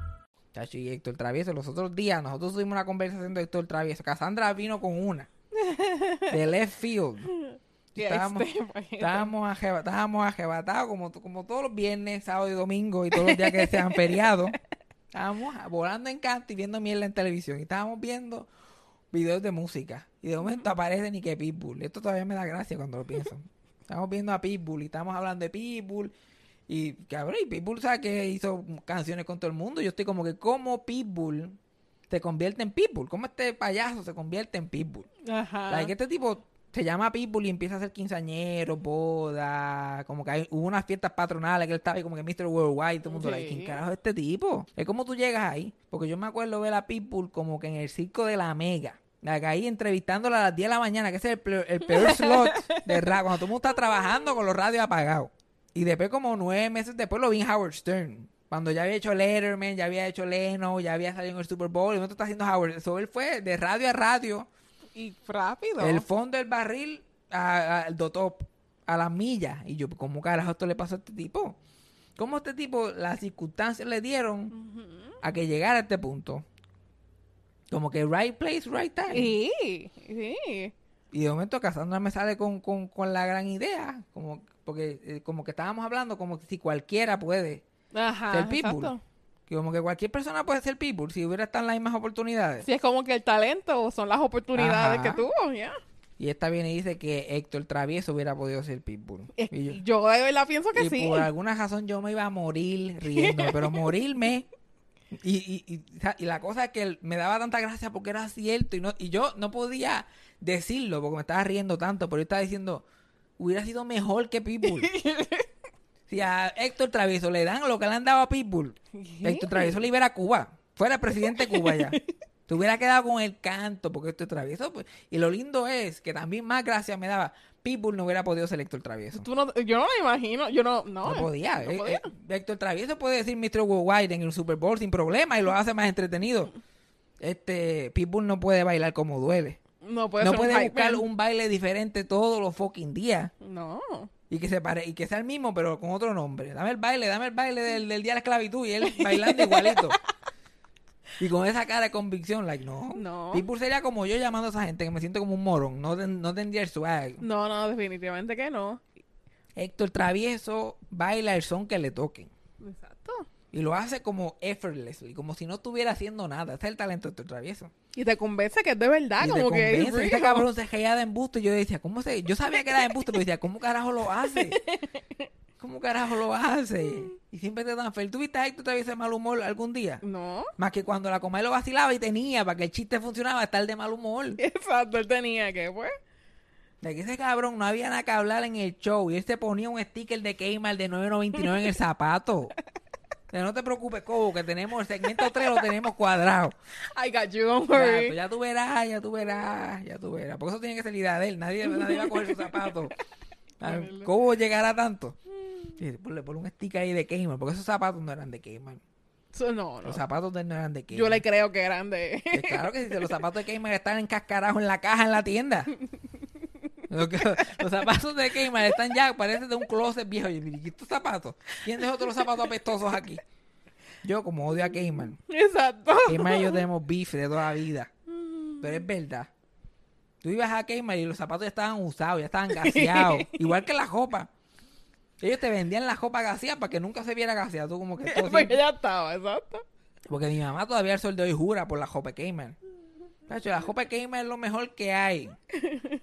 Chacho, y Héctor Travieso, los otros días nosotros tuvimos una conversación de Héctor Travieso. Cassandra vino con una. De left field. Estábamos, extremo, gente. estábamos, estábamos ajebatados como, como todos los viernes, sábado y domingo y todos los días que sean feriados. Estábamos volando en canto y viendo mierda en televisión. Y estábamos viendo videos de música. Y de momento aparece ni que Pitbull. Esto todavía me da gracia cuando lo pienso. Estamos viendo a Pitbull y estamos hablando de Pitbull. Y cabrón, y Pitbull sabe que hizo canciones con todo el mundo. Yo estoy como que, ¿cómo Pitbull se convierte en Pitbull? ¿Cómo este payaso se convierte en Pitbull? Ajá. Like, este tipo se llama Pitbull y empieza a hacer quinceañeros, boda, como que hay, hubo unas fiestas patronales que él estaba ahí como que Mr. Worldwide, todo el mundo, like, Sí. ¿quién carajo es este tipo? Es como tú llegas ahí, porque yo me acuerdo ver a Pitbull como que en el circo de la Mega. Like, ahí entrevistándola a las 10 de la mañana, que ese es el peor, el peor slot de radio, cuando todo el mundo está trabajando con los radios apagados. Y después, como nueve meses después, lo vi en Howard Stern. Cuando ya había hecho Letterman, ya había hecho Leno, ya había salido en el Super Bowl, y no está haciendo Howard. Eso él fue de radio a radio. Y rápido. El fondo del barril al dotop, a las millas. Y yo, ¿cómo carajo esto le pasó a este tipo? ¿Cómo este tipo, las circunstancias le dieron a que llegara a este punto? Como que right place, right time. Sí, sí. Y de momento Cassandra me sale con, con, con la gran idea. Como, porque eh, como que estábamos hablando como que si cualquiera puede Ajá. ser Pitbull. exacto. Que como que cualquier persona puede ser Pitbull si hubiera estado en las mismas oportunidades. Sí, es como que el talento son las oportunidades Ajá. que tuvo, ya. Y esta viene y dice que Héctor Travieso hubiera podido ser Pitbull. Y yo- yo, de verdad pienso que y sí. por alguna razón yo me iba a morir riéndome, pero morirme. Y, y, y, y la cosa es que me daba tanta gracia porque era cierto y, no, y yo no podía decirlo porque me estaba riendo tanto, pero yo estaba diciendo, hubiera sido mejor que Pitbull. si a Héctor Travieso le dan lo que le han dado a Pitbull, Héctor Travieso libera a Cuba, fuera presidente de Cuba ya. Te hubiera quedado con el canto porque Héctor Travieso. pues, y lo lindo es que también más gracia me daba, Pitbull no hubiera podido ser Héctor Travieso. Tú no, yo no lo imagino. Yo no. No, No podía. no Eh, podía. eh, Héctor Travieso puede decir Mr. Worldwide en el Super Bowl sin problema y lo hace más entretenido. Este, Pitbull no puede bailar como duele. No puede no ser un puede hype buscar man. un baile diferente todos los fucking días. No. Y que se pare, y que sea el mismo, pero con otro nombre. Dame el baile, dame el baile del, del día de la esclavitud y él bailando igualito. Y con esa cara de convicción, like, no. No. Pitbull sería como yo llamando a esa gente que me siento como un morón. No, ten- no tendría el swag. No, no, definitivamente que no. Héctor Travieso baila el son que le toquen. Exacto. Y lo hace como effortlessly, como si no estuviera haciendo nada. Ese es el talento de Héctor Travieso. Y te convence que es de verdad, y te como que convence. Este cabrón se reía de embuste. Y yo decía, ¿cómo se...? Yo sabía que era de embuste, pero decía, ¿cómo carajo lo hace? ¿Cómo carajo lo hace? Y siempre te dan feliz. ¿Tú viste a Héctor Travieso de mal humor algún día? No. Más que cuando la comadre lo vacilaba y tenía, para que el chiste funcionaba, estar de mal humor. Exacto, él tenía que, pues. De que ese cabrón no había nada que hablar en el show y él se ponía un sticker de Kmart de 9.99 en el zapato. Pero no te preocupes, Cobo, que tenemos el segmento 3 lo tenemos cuadrado. I got you, don't Ya, worry. pues ya tú verás, ya tú verás, ya tú verás. Porque eso tiene que ser idea de él. Nadie, nadie va a coger. A ver, ¿Cómo llegará tanto? Sí, ponle, ponle un sticker ahí de Kmart, porque esos zapatos no eran de Kmart. So, no, no. Los zapatos de él no eran de Kmart. Yo le creo que eran de... Pues claro que si los zapatos de Kmart están encascarados en la caja en la tienda. Los zapatos de Kmart están ya, parece de un closet viejo. Y yo, ¿y estos zapatos? ¿Quién dejó todos los zapatos apestosos aquí? Yo, como odio a Kmart. Exacto. Kmart y yo tenemos beef de toda la vida. Pero es verdad. Tú ibas a Kmart y los zapatos ya estaban usados, ya estaban gaseados. Igual que la ropa. Ellos te vendían la ropa gaseada para que nunca se viera gaseada. Tú como que todo Porque siempre- ya estaba, exacto. porque mi mamá todavía el sol de hoy jura por la Gamer. Tacho, la Jope Gamer es lo mejor que hay.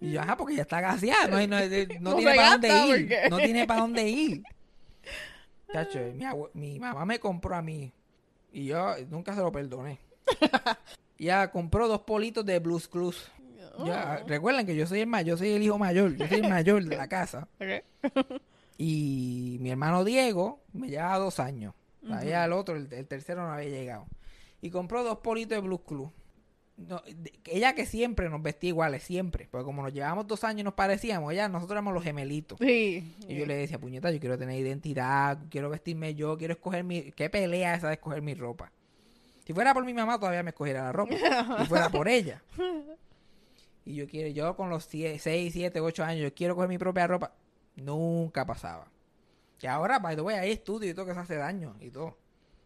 Y yo, ajá, porque ya está gaseada, no, no, hay- no No tiene para dónde ir. porque- No tiene para dónde ir. Chacho, mi, abue- mi mamá me compró a mí y yo nunca se lo perdoné. Ya compró dos politos de Blues Clues. Ya, recuerden que yo soy el mayor, yo soy el hijo mayor, yo soy el mayor de la casa. Ok. Y mi hermano Diego me llevaba dos años. Todavía el otro, el, el tercero no había llegado. Y compró dos politos de Blues Clues. No, ella que siempre nos vestía iguales, siempre. Porque como nos llevábamos dos años y nos parecíamos, ella, nosotros éramos los gemelitos. Sí. Y yo le decía, puñeta, yo quiero tener identidad, quiero vestirme yo, quiero escoger mi... ¿Qué pelea esa de escoger mi ropa? Si fuera por mi mamá, todavía me escogiera la ropa. Si fuera por ella. Y yo quiero, yo con los 6, 7, 8 años, yo quiero coger mi propia ropa. Nunca pasaba. Y ahora, by the way, hay estudios y todo que se hace daño y todo.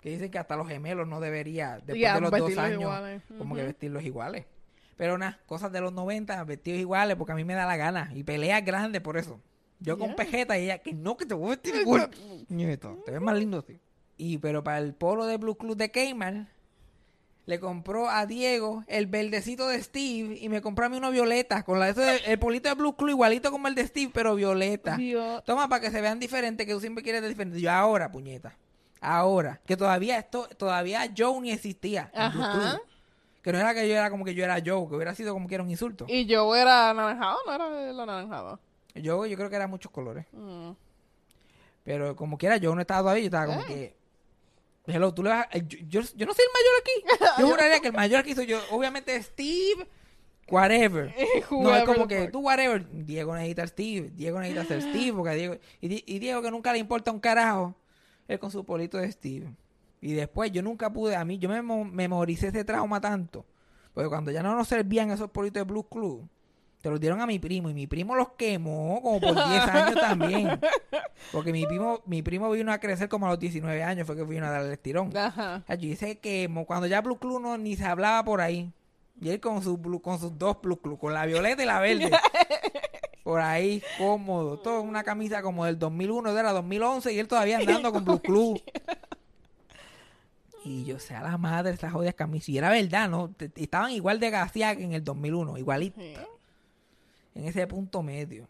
Que dicen que hasta los gemelos no debería, después de los dos años, iguales. como que vestirlos iguales. Pero nada, cosas de los 90, vestidos iguales, porque a mí me da la gana. Y peleas grandes por eso. Yo con pejeta y ella, que no, que te voy a vestir igual. Te ves más lindo así. Y pero para el polo de Blue Club de Cayman, le compró a Diego el verdecito de Steve y me compró a mí uno violeta, con la, eso de- el polito de Blue Club igualito como el de Steve, pero violeta. Dios. Toma para que se vean diferentes, que tú siempre quieres de diferente. Yo ahora, puñeta. Ahora. Que todavía esto, todavía Joe ni existía. Ajá. Que no era que yo era como que yo era Joe, que hubiera sido como que era un insulto. Y yo era anaranjado, no era el anaranjado. Yo, yo creo que era muchos colores. Mm. Pero como quiera, yo no estaba todavía, yo estaba como Eh. que. Hello, tú le vas a- yo, yo, yo no soy el mayor aquí. Yo juraría que el mayor aquí soy yo. Obviamente, Steve, whatever. No, es como que tú, whatever. Diego necesita a Steve. Diego necesita ser Steve. Porque Diego, y, Di- y Diego, que nunca le importa un carajo. Él con su polito de Steve. Y después, yo nunca pude. A mí, yo me mo- memoricé ese trauma tanto. Porque cuando ya no nos servían esos politos de Blue Club, te los dieron a mi primo. Y mi primo los quemó como por 10 años también. Porque mi primo, mi primo vino a crecer como a los 19 años. Fue que vino a darle el estirón. Ajá. Yo dice que cuando ya Blue Club no, ni se hablaba por ahí. Y él con, su con sus dos Blue Club, con la violeta y la verde. por ahí, cómodo. Todo en una camisa como del 2001, de la 2011. Y él todavía andando con Blue Club. Y yo sé a la madre de esas jodidas camisas. Y era verdad, ¿no? Estaban igual de gaseadas que en el 2001. Igualito. Sí. En ese punto medio.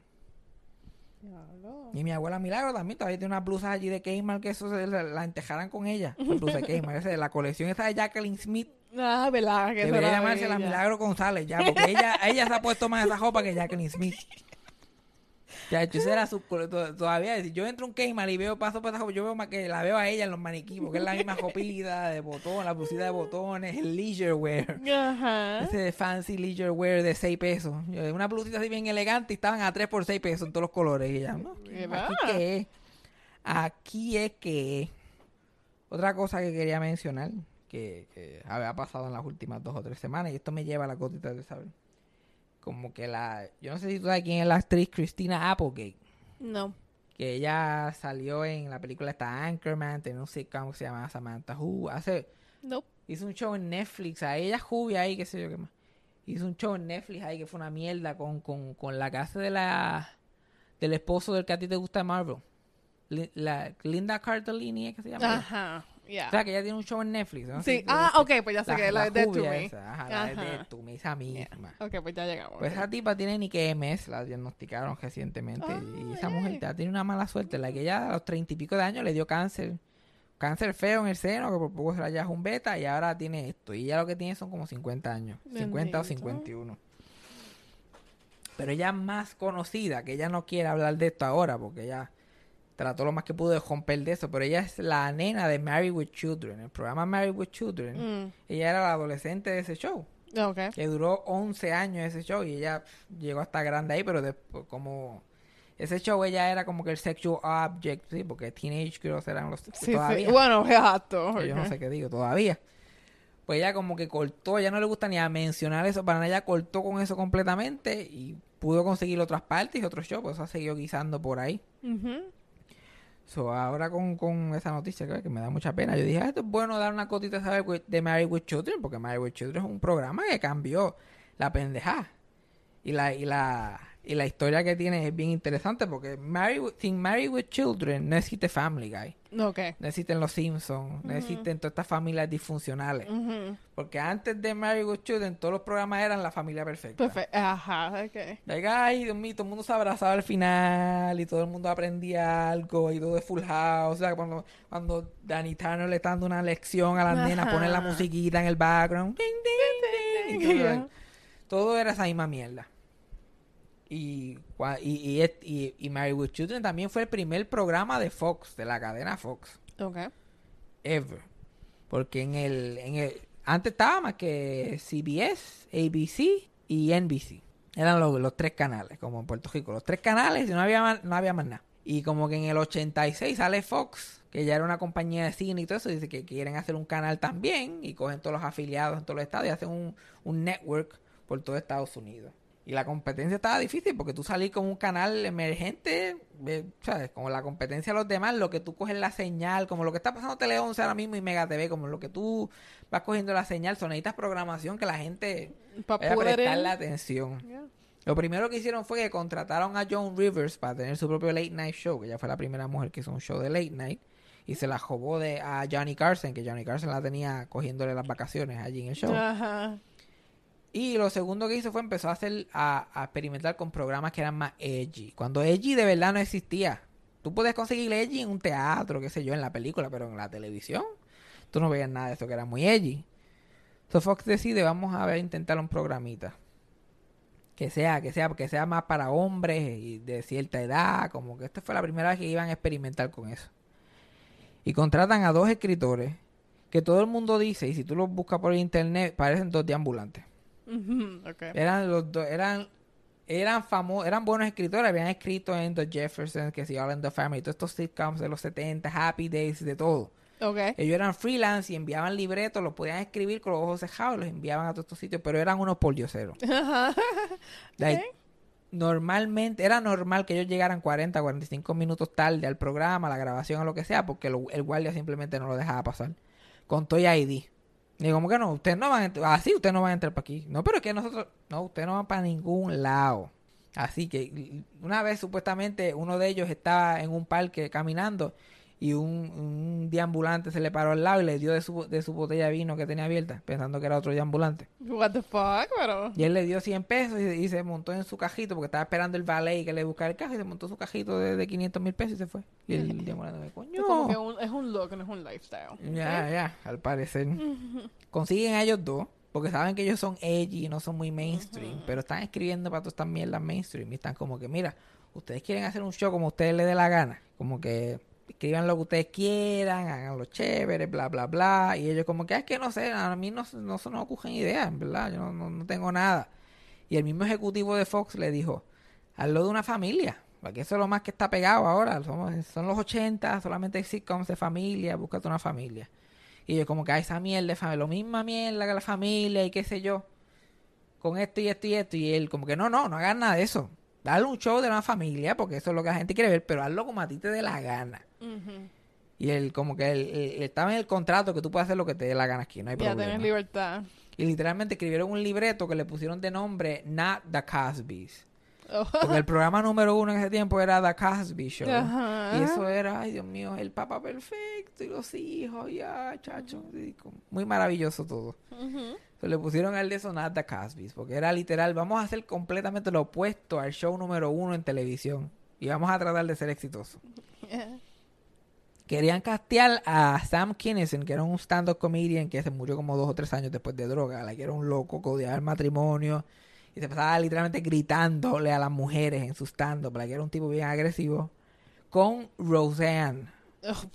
Y mi abuela Milagro también todavía tiene unas blusas allí de Kmart que eso se la, la entejaran con ella. La blusa de Kmart. Esa de la colección esa de Jacqueline Smith. Ah, verdad. Que Debería llamarse la. Milagro González ya, porque ella, ella se ha puesto más esa ropa que Jacqueline Smith. Ya, esa era su todavía, si yo entro a un Kmart y veo paso ropa, yo veo más que la veo a ella en los maniquí, porque es la misma ropita de botón, la blusita de botones, el leisure wear. Ajá. Ese de fancy leisure wear de 6 pesos. Una blusita así bien elegante y estaban a 3 por 6 pesos en todos los colores. Y ella, no, aquí que es. Aquí es que. Otra cosa que quería mencionar, que, que había pasado en las últimas dos o tres semanas, y esto me lleva a la cosita de saber. Como que la. Yo no sé si tú sabes quién es la actriz Christina Applegate. No. Que ella salió en la película esta Anchorman, tiene un sitcom que se llama Samantha Who. Hace, No. hizo un show en Netflix, a ella Jubi ahí, qué sé yo qué más. Hizo un show en Netflix ahí que fue una mierda con, con, con la casa de la del esposo del que a ti te gusta Marvel. La Linda Cardellini es que se llama. Ajá. O sea, que ella tiene un show en Netflix. ¿no? Sí. Sí, Ah, ok, pues ya sé que es la de To rubia Me. esa, ajá, la de Ajá. To Me, esa misma. Ok, pues ya llegamos. Pues esa tipa tiene ni que MS, la diagnosticaron recientemente. y esa Ay. mujer ya tiene una mala suerte. La que ella a los treinta y pico de años le dio cáncer. Cáncer feo en el seno, que por poco se la un beta y ahora tiene esto. Y ella lo que tiene son como 50 años. 50 o Bendito. 51. Pero ella es más conocida, que ella no quiere hablar de esto ahora, porque ella trató lo más que pudo de romper de eso. Pero ella es la nena de Married with Children. El programa Married with Children. Mm. Ella era la adolescente de ese show Ok. que duró 11 años ese show y ella llegó hasta grande ahí, pero después como ese show ella era como que el sexual object, sí, porque teenage girls eran los Sí, sí. Bueno, exacto. yo no sé qué digo, todavía. Pues ella como que cortó, ella no le gusta ni a mencionar eso, para nada ella cortó con eso completamente y pudo conseguir otras partes y otros shows, pues eso ha seguido guisando por ahí. Ujú. So, ahora con, con esa noticia que, me da mucha pena, yo dije, ah, esto es bueno dar una cotita de saber with- Children, porque Married with Children es un programa que cambió la pendejada. Y la, y la, Y la historia que tiene es bien interesante porque Marry with, Sin Marry with Children no existe Family Guy. Ok. No existen los Simpsons, no existen todas estas familias disfuncionales. Porque antes de Marry with Children, todos los programas eran la familia perfecta. Perfecto. Ajá, ok. Like, ay, Dios mío, todo el mundo se abrazaba al final y todo el mundo aprendía algo y todo es full house. O sea, cuando, cuando Danny Turner le está dando una lección a las Ajá. nenas, pone la musiquita en el background. Ding, ding, ding, y todo, Yeah. todo era esa misma mierda. Y, y, y, y, y Married with Children también fue el primer programa de Fox, de la cadena Fox, Ok. ever. Porque en el, en el antes estaba más que CBS, ABC y NBC. Eran los, los tres canales, como en Puerto Rico. Los tres canales y no había más, no había más nada. Y como que en el 86 sale Fox, que ya era una compañía de cine y todo eso, dice que quieren hacer un canal también y cogen todos los afiliados en todos los estados y hacen un, un network por todo Estados Unidos. Y la competencia estaba difícil porque tú salís con un canal emergente, eh, ¿sabes? Como la competencia de los demás, lo que tú coges la señal, como lo que está pasando Tele 11 ahora mismo y Mega TV, como lo que tú vas cogiendo la señal, son necesitas programación que la gente Pa' vaya a poder prestarle ir. atención. Yeah. Lo primero que hicieron fue que contrataron a Joan Rivers para tener su propio late night show, que ella fue la primera mujer que hizo un show de late night. Y se la jobó de, a Johnny Carson, que Johnny Carson la tenía cogiéndole las vacaciones allí en el show. Ajá. Y lo segundo que hizo fue empezó a hacer a, experimentar con programas que eran más edgy. Cuando edgy de verdad no existía. Tú puedes conseguir edgy en un teatro, qué sé yo, en la película, pero en la televisión tú no veías nada de eso que era muy edgy. Entonces Fox decide, vamos a ver, intentar un programita. Que sea, que sea, que sea más para hombres y de cierta edad, como que esta fue la primera vez que iban a experimentar con eso. Y contratan a dos escritores que todo el mundo dice, y si tú los buscas por internet, parecen dos deambulantes. Eran los dos, eran, eran famosos, eran buenos escritores, habían escrito en The Jeffersons, que si All in the Family, todos estos sitcoms de los 70, Happy Days, de todo. Ok. Ellos eran freelance y enviaban libretos, los podían escribir con los ojos cejados, los enviaban a todos estos sitios, pero eran unos pordioseros. Like, Normalmente, era normal que ellos llegaran 40, 45 minutos tarde al programa, a la grabación, a lo que sea, porque lo- el guardia simplemente no lo dejaba pasar. Con Toy ID. Y como que no, ustedes no van a entrar, así ustedes no van a entrar para aquí. No, pero es que nosotros, no, ustedes no van para ningún lado. Así que una vez supuestamente uno de ellos estaba en un parque caminando y un, un deambulante se le paró al lado y le dio de su, de su botella de vino que tenía abierta, pensando que era otro deambulante. What the fuck, pero. Y él le dio 100 pesos y, y se montó en su cajito porque estaba esperando el valet que le buscara el cajo y se montó su cajito de, de 500 mil pesos y se fue. Y el deambulante me Es coño. como que un, es un look, no es un lifestyle. Ya, ya, al parecer. Consiguen a ellos dos, porque saben que ellos son edgy y no son muy mainstream, pero están escribiendo para todas estas mierdas mainstream y están como que, mira, ustedes quieren hacer un show como a ustedes les dé la gana, como que escriban lo que ustedes quieran, hagan lo chévere, bla, bla, bla, y ellos como que, "Ah, es que no sé, a mí no, no se nos ocurren ideas, en verdad, yo no, no, no tengo nada. Y el mismo ejecutivo de Fox le dijo, hazlo de una familia, porque eso es lo más que está pegado ahora, son los 80, solamente hay sitcoms de familia, búscate una familia. Y yo como que, hay esa mierda lo misma mierda que la familia y qué sé yo, con esto y esto y esto. Y él como que, no, no, no hagas nada de eso. Dale un show de una familia, porque eso es lo que la gente quiere ver, pero hazlo como a ti te dé la gana. Y él como que él estaba en el contrato que tú puedes hacer lo que te dé la gana aquí, no hay Ya problema. tienes libertad. Y literalmente escribieron un libreto que le pusieron de nombre Not the Cosbys. Porque el programa número uno en ese tiempo era The Cosby Show. Ajá. Y eso era, ay Dios mío, el papá perfecto y los hijos, ya, chacho. Muy maravilloso todo. Ujú. Se le pusieron al de sonar The Cosbys, porque era literal, vamos a hacer completamente lo opuesto al show número uno en televisión. Y vamos a tratar de ser exitosos. Querían castear a Sam Kinison, que era un stand-up comedian que se murió como dos o tres años después de droga, la que era un loco, que odiaba el matrimonio. Y se pasaba literalmente gritándole a las mujeres en la que era un tipo bien agresivo. Con Roseanne.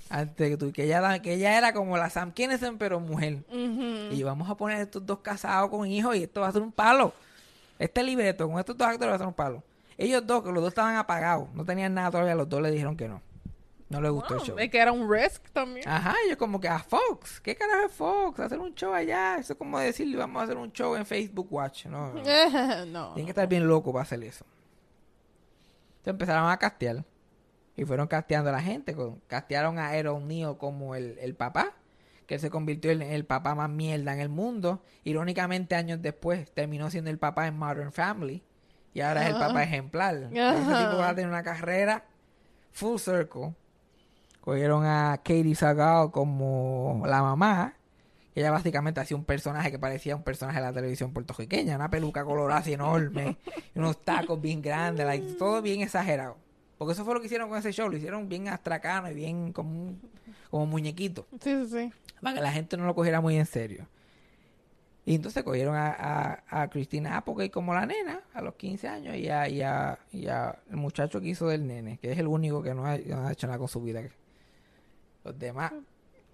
Antes que, tú, que, ella, que ella era como la Sam Kinison, pero mujer. Ujú. Y vamos a poner estos dos casados con hijos y esto va a ser un palo. Este libreto con estos dos actores va a ser un palo. Ellos dos, que los dos estaban apagados, no tenían nada todavía, los dos le dijeron que no. No les gustó el show. Es que era un risk también. Ajá, ellos como que a Fox, ¿qué carajo es Fox? Hacer un show allá, eso es como decirle vamos a hacer un show en Facebook Watch, no. no. Tienen que estar bien locos para hacer eso. Entonces empezaron a castear. Y fueron casteando a la gente. con- Castearon a Aaron Neal como el, el papá. Que se convirtió en el papá más mierda en el mundo. Irónicamente, años después, terminó siendo el papá en Modern Family. y ahora es el papá ejemplar. Ese tipo va a tener una carrera full circle. Cogieron a Katie Sagal como la mamá. Ella básicamente hacía un personaje que parecía un personaje de la televisión puertorriqueña. Una peluca colorada así enorme. y unos tacos bien grandes. like, todo bien exagerado. Porque eso fue lo que hicieron con ese show. Lo hicieron bien astracano y bien como, un- como muñequito Sí, sí, sí. para que la gente no lo cogiera muy en serio. Y entonces cogieron a, a, a Christina Applegate como la nena a los 15 años y a, y, a, y a el muchacho que hizo del nene, que es el único que no ha, no ha hecho nada con su vida. Los demás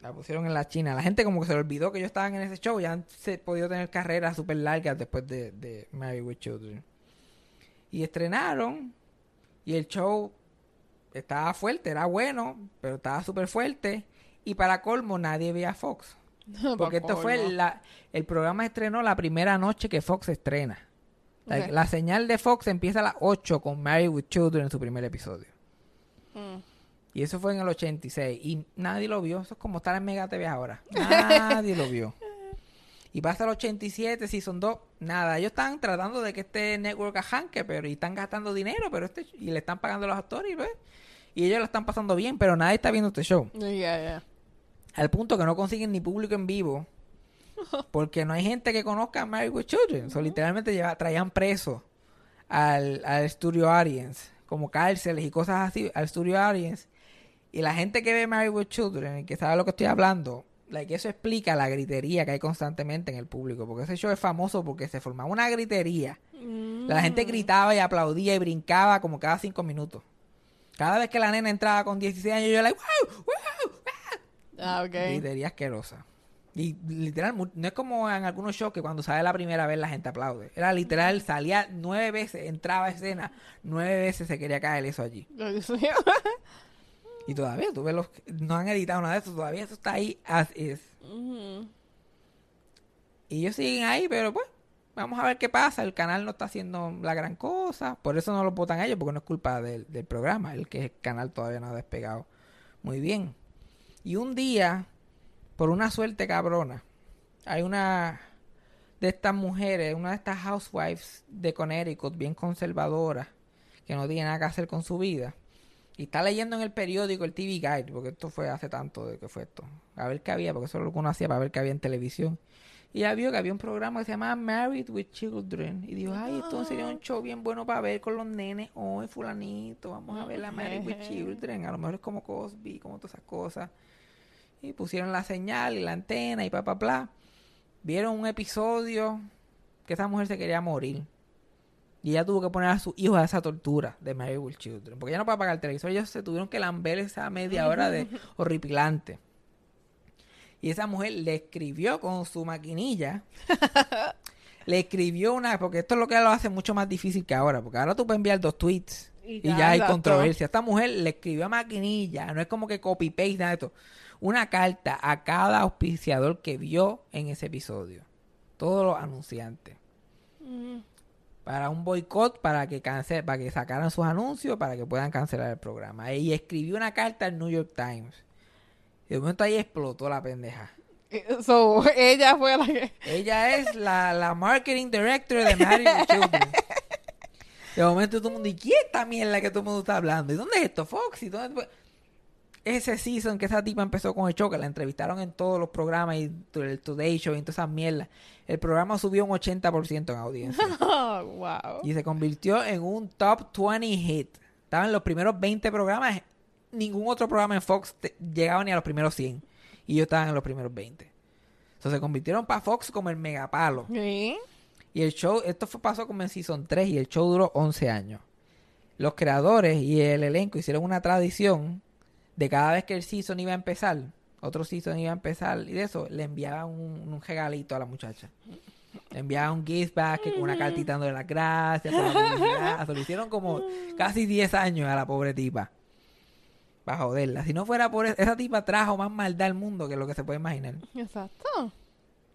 la pusieron en la China. La gente como que se le olvidó que ellos estaban en ese show y han se, podido tener carreras súper largas después de, de Married with Children. Y estrenaron y el show estaba fuerte, era bueno, pero estaba súper fuerte. Y para colmo nadie veía Fox. Porque esto fue la, el programa estrenó la primera noche que Fox estrena. La señal de Fox empieza a las 8 con Married with Children en su primer episodio. Mm. Y eso fue en el 86. Y nadie lo vio. Eso es como estar en Mega TV ahora. Nadie lo vio. Y pasa el 87, Season 2. Nada. Ellos están tratando de que este network arranque, pero y están gastando dinero, pero este y le están pagando a los actores y, pues, y ellos lo están pasando bien, pero nadie está viendo este show. Yeah, yeah. Al punto que no consiguen ni público en vivo. Porque no hay gente que conozca a Married with Children. So, literalmente lleva- traían presos al, al studio audience. Como cárceles y cosas así al studio audience. Y la gente que ve Married with Children y que sabe lo que estoy hablando, like, eso explica la gritería que hay constantemente en el público. Porque ese show es famoso porque se formaba una gritería. La gente gritaba y aplaudía y brincaba como cada cinco minutos. Cada vez que la nena entraba con 16 años, yo like, wow, wow, wow. Ah, ok. Gritería asquerosa. Y literal, no es como en algunos shows que cuando sale la primera vez la gente aplaude. Era literal, salía nueve veces, entraba a escena, nueve veces se quería caer eso allí. Y todavía, tú ves los, no han editado nada de eso, todavía eso está ahí as is. Y ellos siguen ahí, pero pues, vamos a ver qué pasa. El canal no está haciendo la gran cosa. Por eso no lo votan ellos, porque no es culpa del, del programa. El que el canal todavía no ha despegado muy bien. Y un día, por una suerte cabrona, hay una de estas mujeres, una de estas housewives de Connecticut, bien conservadoras, que no tiene nada que hacer con su vida. Y está leyendo en el periódico el TV Guide, porque esto fue hace tanto de que fue esto. A ver qué había, porque eso es lo que uno hacía para ver qué había en televisión. Y ya vio que había un programa que se llamaba Married with Children. Y dijo, ay, esto sería un show bien bueno para ver con los nenes. Hoy, fulanito, vamos a ver la Married with Children. A lo mejor es como Cosby, como todas esas cosas. Y pusieron la señal y la antena y bla, bla, bla. Vieron un episodio que esa mujer se quería morir. Y ella tuvo que poner a sus hijos a esa tortura de with Children. Porque ella no puede pagar el televisor. Ellos se tuvieron que lamber esa media hora de horripilante. Y esa mujer le escribió con su maquinilla. le escribió una. Porque esto es lo que lo hace mucho más difícil que ahora. Porque ahora tú puedes enviar dos tweets. Y Y ya, ya, hay exacto. controversia. Esta mujer le escribió a maquinilla. No es como que copy-paste, nada de esto. Una carta a cada auspiciador que vio en ese episodio. Todos los anunciantes. Para un boicot, para que cancel, para que sacaran sus anuncios, para que puedan cancelar el programa. Y escribió una carta al New York Times. Y de momento ahí explotó la pendeja. So, ella fue la que. Ella es la, la marketing director de Married with Children. De momento todo el mundo, ¿y quién es esta mierda que todo el mundo está hablando? ¿Y dónde es esto, Foxy? ¿Dónde? Ese season que esa tipa empezó con el show, que la entrevistaron en todos los programas y el Today Show y todas esas mierdas. El programa subió un 80% en audiencia. Oh, wow. y se convirtió en un top 20 hit. Estaba en los primeros 20 programas. Ningún otro programa en Fox te- llegaba ni a los primeros 100. Y ellos estaban en los primeros 20. Entonces se convirtieron para Fox como el megapalo. ¿Sí? Y el show, esto fue, pasó como en Season 3 y el show duró 11 años. Los creadores y el elenco hicieron una tradición de cada vez que el season iba a empezar, otro season iba a empezar y de eso le enviaban un, un regalito a la muchacha. Le enviaban un gift basket con una cartita dándole las gracias por la publicidad. Se lo hicieron como casi 10 años a la pobre tipa. Para joderla. Si no fuera por eso, esa tipa trajo más maldad al mundo que lo que se puede imaginar Exacto.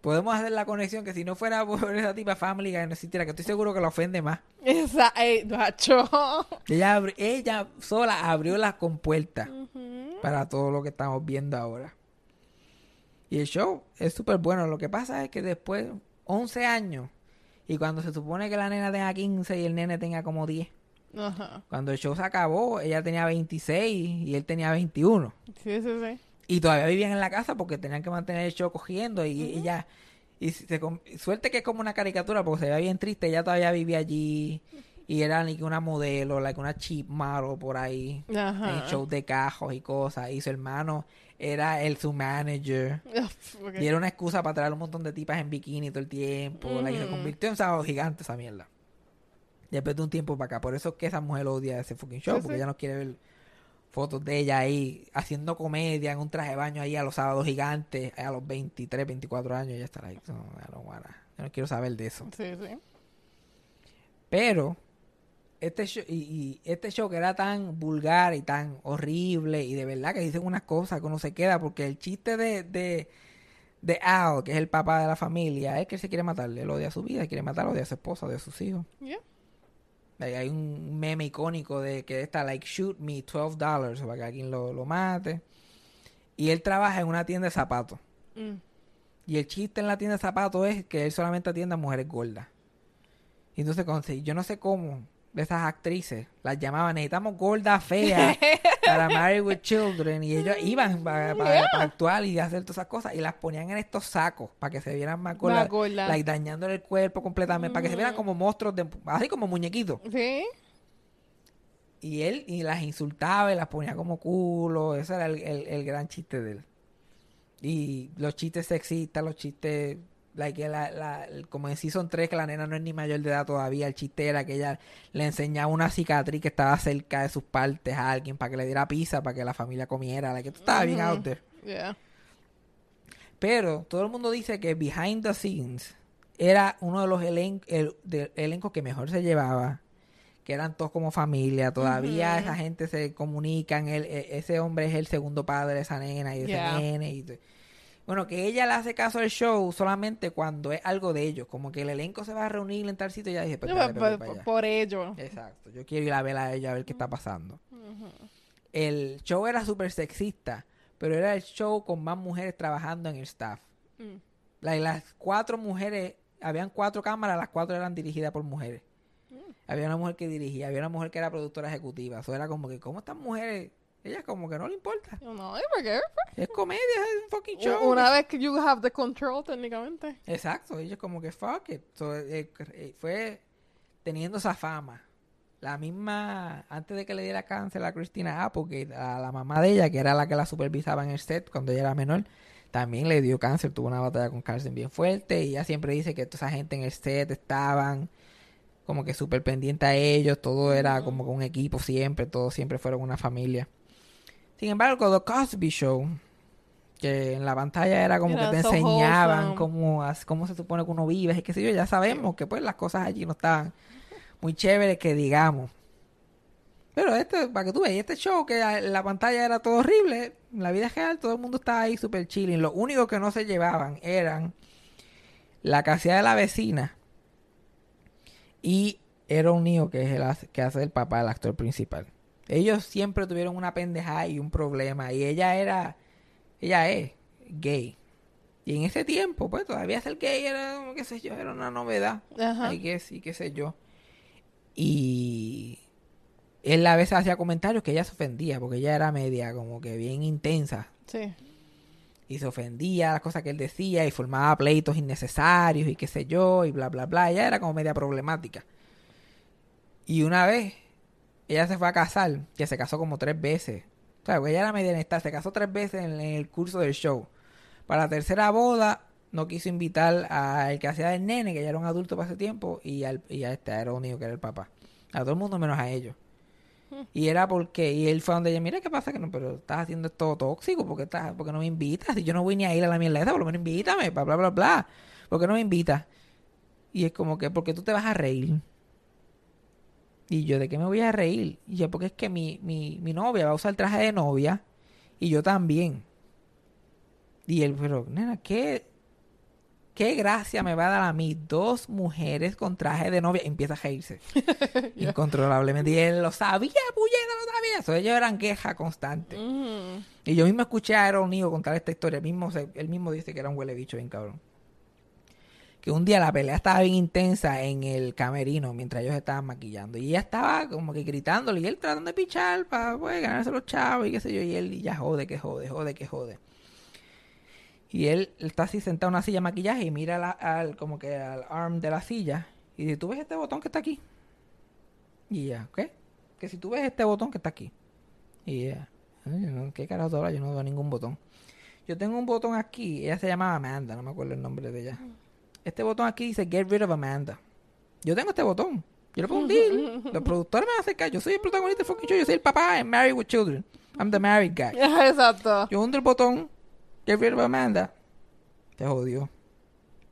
Podemos hacer la conexión que si no fuera por esa tipa Family Guy no existiera, que estoy seguro que la ofende más. Esa, eh, macho. Ella, ella sola abrió las compuertas para todo lo que estamos viendo ahora. Y el show es súper bueno. Lo que pasa es que después, 11 años, Y cuando se supone que la nena tenga 15 y el nene tenga como 10. Ajá. Cuando el show se acabó, ella tenía 26 y él tenía 21. Sí, sí, sí. Y todavía vivían en la casa porque tenían que mantener el show cogiendo y ella... Y se suerte que es como una caricatura porque se ve bien triste. Ella todavía vivía allí y era like una modelo, like una cheap model por ahí. Ajá. En shows de cajos y cosas. Y su hermano era el su manager. Ok. Y era una excusa para traer un montón de tipas en bikini todo el tiempo. like, se convirtió en sábado gigante esa mierda. Después de un tiempo para acá. Por eso es que esa mujer odia ese fucking show. Sí, porque sí. ella no quiere ver fotos de ella ahí haciendo comedia en un traje de baño ahí a los sábados gigantes a los 23, 24 años. Ella está like, no, wanna- yo no quiero saber de eso. Sí, sí. Pero este show, y, y este show que era tan vulgar y tan horrible y de verdad que dicen unas cosas que uno se queda porque el chiste de, de, de Al, que es el papá de la familia, es que él se quiere matar, él odia su vida, quiere matar, odia a su esposa, odia a sus hijos. Yeah. Hay un meme icónico de que está like shoot me 12 dollars para que alguien lo, lo mate. Y él trabaja en una tienda de zapatos. Mm. Y el chiste en la tienda de zapatos es que él solamente atiende a mujeres gordas. Y entonces, yo no sé cómo de esas actrices las llamaban, necesitamos gordas feas para Married with Children. Y ellos iban para, para- para actuar y hacer todas esas cosas. Y las ponían en estos sacos para que se vieran más gordas. Like, dañándole el cuerpo completamente. Para que se vieran como monstruos, de, así como muñequitos. Sí. Y él y las insultaba y las ponía como culo. Ese era el, el- el gran chiste de él. Y los chistes sexistas, los chistes. Like, la, la- el- como en Season 3, que la nena no es ni mayor de edad todavía. El chiste era que ella le enseñaba una cicatriz que estaba cerca de sus partes a alguien para que le diera pizza, para que la familia comiera. La que estaba bien out there. Yeah. Pero todo el mundo dice que Behind the Scenes era uno de los elen- el- de- elencos que mejor se llevaba. Que eran todos como familia. Todavía Ujú. esa gente se comunican. él- e- ese hombre es el segundo padre de esa nena y de ese Yeah. nene. Y bueno, que ella le hace caso al show solamente cuando es algo de ellos. Como que el elenco se va a reunir en tal sitio y ya dije, pues, Por, dale, pues, por- por ello. Exacto. Yo quiero ir a ver a ella a ver qué está pasando. El show era súper sexista. Pero era el show con más mujeres trabajando en el staff. Mm. La- las cuatro mujeres, habían cuatro cámaras, las cuatro eran dirigidas por mujeres. Había una mujer que dirigía, había una mujer que era productora ejecutiva. Eso era como que, ¿cómo estas mujeres? Ellas como que no le importa. No, ¿y por qué? Es comedia, es un fucking show. Una vez que you have the control, técnicamente. Exacto, ellos como que fuck it. So, eh, eh, fue teniendo esa fama. La misma, antes de que le diera cáncer a Christina Applegate, a la mamá de ella, que era la que la supervisaba en el set cuando ella era menor, también le dio cáncer, tuvo una batalla con cáncer bien fuerte y ella siempre dice que toda esa gente en el set estaban como que súper pendiente a ellos, todo era como que un equipo siempre, todos siempre fueron una familia. Sin embargo, The Cosby Show, que en la pantalla era como Era que te so enseñaban cómo, cómo se supone que uno vive, es que sé yo, ya sabemos que pues las cosas allí no estaban muy chéveres que digamos. Pero este, para que tú veas, este show que en la pantalla era todo horrible, en la vida real todo el mundo estaba ahí súper chilling. Lo único que no se llevaban eran la casilla de la vecina y era un niño que es el que hace el papá del actor principal. Ellos siempre tuvieron una pendejada y un problema y ella era, ella es gay. Y en ese tiempo, pues todavía ser gay era, qué sé yo, era una novedad. Ajá. I guess, y qué sé yo. Y él a veces hacía comentarios que ella se ofendía, porque ella era media como que bien intensa. Sí. Y se ofendía a las cosas que él decía y formaba pleitos innecesarios y qué sé yo, y bla, bla, bla. Ella era como media problemática. Y una vez, ella se fue a casar, que se casó como tres veces. O sea, porque ella era media honesta, se casó tres veces en, en el curso del show. Para la tercera boda, no quiso invitar al que hacía del nene, que ya era un adulto para ese tiempo, y, al, y a este era único que era el papá. A todo el mundo menos a ellos. Y era porque, y él fue donde ella, mira qué pasa que no, pero estás haciendo esto tóxico, porque estás, porque no me invitas, si yo no voy ni a ir a la mierda esa, por lo menos invítame, bla bla bla bla. ¿Por qué no me invitas? Y es como que, porque tú te vas a reír. Y yo, ¿de qué me voy a reír? Y yo, porque es que mi, mi, mi novia va a usar el traje de novia y yo también. Y él, pero, nena, ¿qué, qué gracia me va a dar a mí dos mujeres con traje de novia? Empieza a reírse. Incontrolablemente. Y él lo sabía, puñeta, lo sabía. Eso ellos eran queja constante. Y yo mismo escuché a Aaron Nigo contar esta historia. Él mismo, él mismo dice que era un huele bicho bien cabrón. Que un día la pelea estaba bien intensa en el camerino mientras ellos estaban maquillando. Y ella estaba como que gritándole y él tratando de pichar para pues, ganarse los chavos y qué sé yo. Y él y ya jode, que jode, jode, que jode. Y él, está así sentado en una silla de maquillaje y mira al, como que al arm de la silla. Y dice, ¿tú ves este botón que está aquí? Y ella, ¿qué? Que si tú ves este botón que está aquí. Y ella, "Ay, yo no- ¿qué carajo hablas? Yo no veo ningún botón. Yo tengo un botón aquí. Ella se llamaba Amanda, no me acuerdo el nombre de ella. Este botón aquí dice Get rid of Amanda. Yo tengo este botón. Yo le pongo un deal. Los productores me van a hacer caso. Yo soy el protagonista del fucking show. Yo soy el papá en Married with Children. I'm the married guy. Exacto. Yo hundo el botón Get rid of Amanda. Te jodió.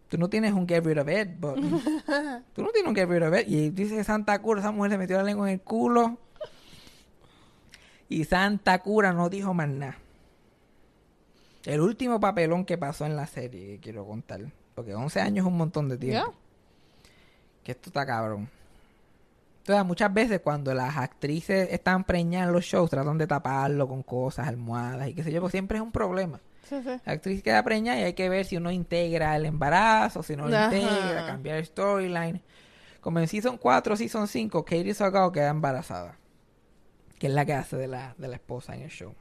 Tú no tienes un Get rid of Ed button. Tú no tienes un Get rid of Ed. Y dice Santa Cura, esa mujer se metió la lengua en el culo. Y Santa Cura no dijo más nada. El último papelón que pasó en la serie que quiero contar. Porque 11 años es un montón de tiempo. Yeah. Que esto está cabrón. Entonces, muchas veces cuando las actrices están preñadas en los shows, tratan de taparlo con cosas, almohadas y qué sé yo, porque siempre es un problema. Sí, sí. La actriz queda preñada y hay que ver si uno integra el embarazo, si no lo Ajá. integra, cambiar el storyline. Como en Season 4, Season 5, Katie Sagal queda embarazada. Que es la que hace de la, de la esposa en el show.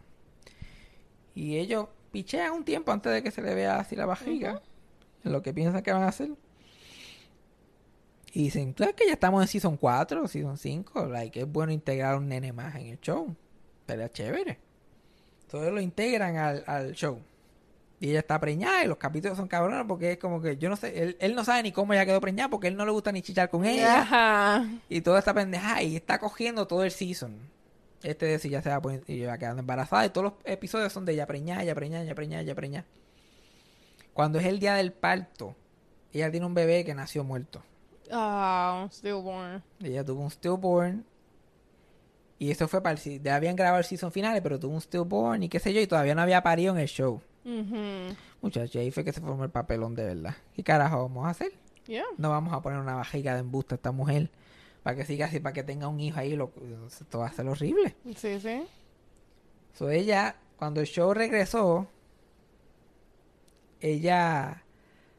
Y ellos pichean un tiempo antes de que se le vea así la. En lo que piensan que van a hacer. Y dicen, ¿tú sabes que ya estamos en Season 4, Season 5? Like, es bueno integrar un nene más en el show. Pero es chévere. Entonces lo integran al, al show. Y ella está preñada y los capítulos son cabrones porque es como que yo no sé, él, él no sabe ni cómo ella quedó preñada porque él no le gusta ni chichar con ella. Ajá. Y toda esta pendeja y está cogiendo todo el season. Este de si ya se va, poniendo- y va quedando embarazada y todos los episodios son de ella preñada, ella preñada, ella preñada, ella preñada. Cuando es el día del parto, ella tiene un bebé que nació muerto. Ah, stillborn. Ella tuvo un stillborn. Y eso fue para el... habían grabado el season finales, pero tuvo un stillborn y qué sé yo, y todavía no había parido en el show. Mhm. Muchachos, ahí fue que se formó el papelón de verdad. ¿Qué carajo vamos a hacer? Yeah. No vamos a poner una vajiga de embuste a esta mujer para que siga así, para que tenga un hijo ahí. Lo, esto va a ser horrible. Sí, sí. So, ella, cuando el show regresó, ella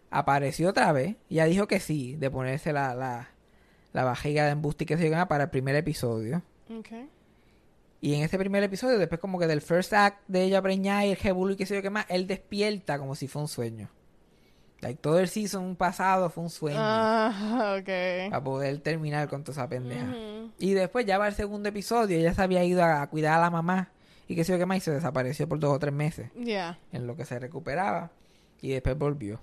apareció otra vez. Y ella dijo que sí, de ponerse la, la, la vajiga de embuste y que se para el primer episodio. Okay. Y en ese primer episodio, después como que del first act de ella preñada y el jebulu y qué sé yo qué más, él despierta como si fue un sueño. Like, todo el season pasado fue un sueño. Ah, okay. Para poder terminar con toda esa pendeja. Y después ya va el segundo episodio, ella se había ido a, a cuidar a la mamá. Y qué sé yo qué más, y se desapareció por dos o tres meses. Yeah. En lo que se recuperaba. Y después volvió.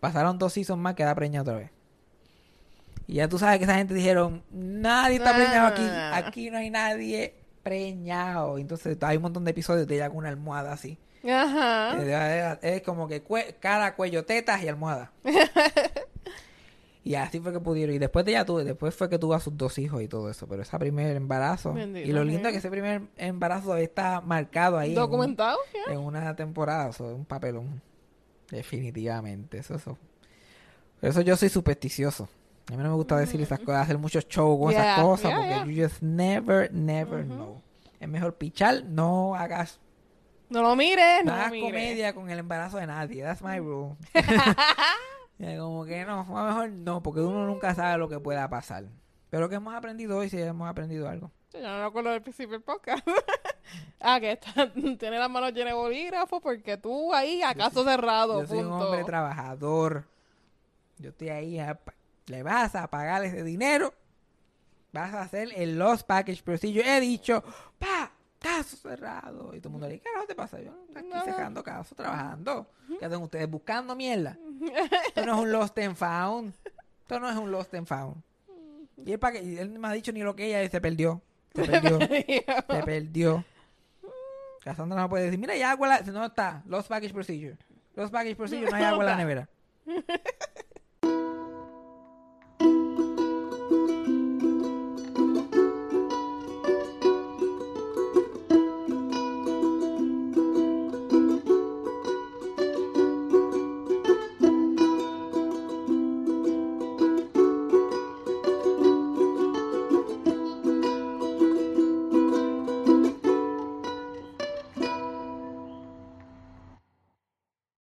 Pasaron dos seasons más, queda preñada otra vez. Y ya tú sabes que esa gente dijeron, nadie está preñado aquí. Aquí no hay nadie preñado. Entonces hay un montón de episodios de ella con una almohada así. Ajá. Es como que cue- cara, cuello, tetas y almohada. y así fue que pudieron. Y después de ella tuve, después fue que tuvo a sus dos hijos y todo eso. Pero ese primer embarazo. Bendito y lo lindo es que ese primer embarazo está marcado ahí. en un- Documentado, yeah. en una temporada, es un papelón. Definitivamente. Eso, eso. Por eso yo soy supersticioso. A mí no me gusta decir esas cosas, hacer muchos shows con Mm. Yeah, esas cosas, yeah, porque yeah. you just never, never know. Es mejor pichar, no hagas No lo mires, no no hagas comedia con el embarazo de nadie. That's my rule. Como que no, a lo mejor no, porque uno nunca sabe lo que pueda pasar. Pero que hemos aprendido hoy, sí hemos aprendido algo. Yo no me acuerdo del principio del podcast. ah, que está, tiene las manos llenas de bolígrafos porque tú ahí a caso cerrado. Yo soy un hombre trabajador. Yo estoy ahí. a le vas a pagar ese dinero. Vas a hacer el Lost Package Procedure. He dicho, pa, caso cerrado. Y todo el mundo le dice, ¿qué te pasa? Yo aquí Nada. sacando caso, trabajando. ¿Qué hacen ustedes? Buscando mierda. Esto no es un Lost and Found. Esto no es un Lost and Found. Y él, él no me ha dicho ni lo que ella y se perdió. Se perdió. se perdió. Cassandra no puede decir, mira, hay agua la... No está. Lost Package Procedure. Lost Package Procedure, no hay agua en la nevera.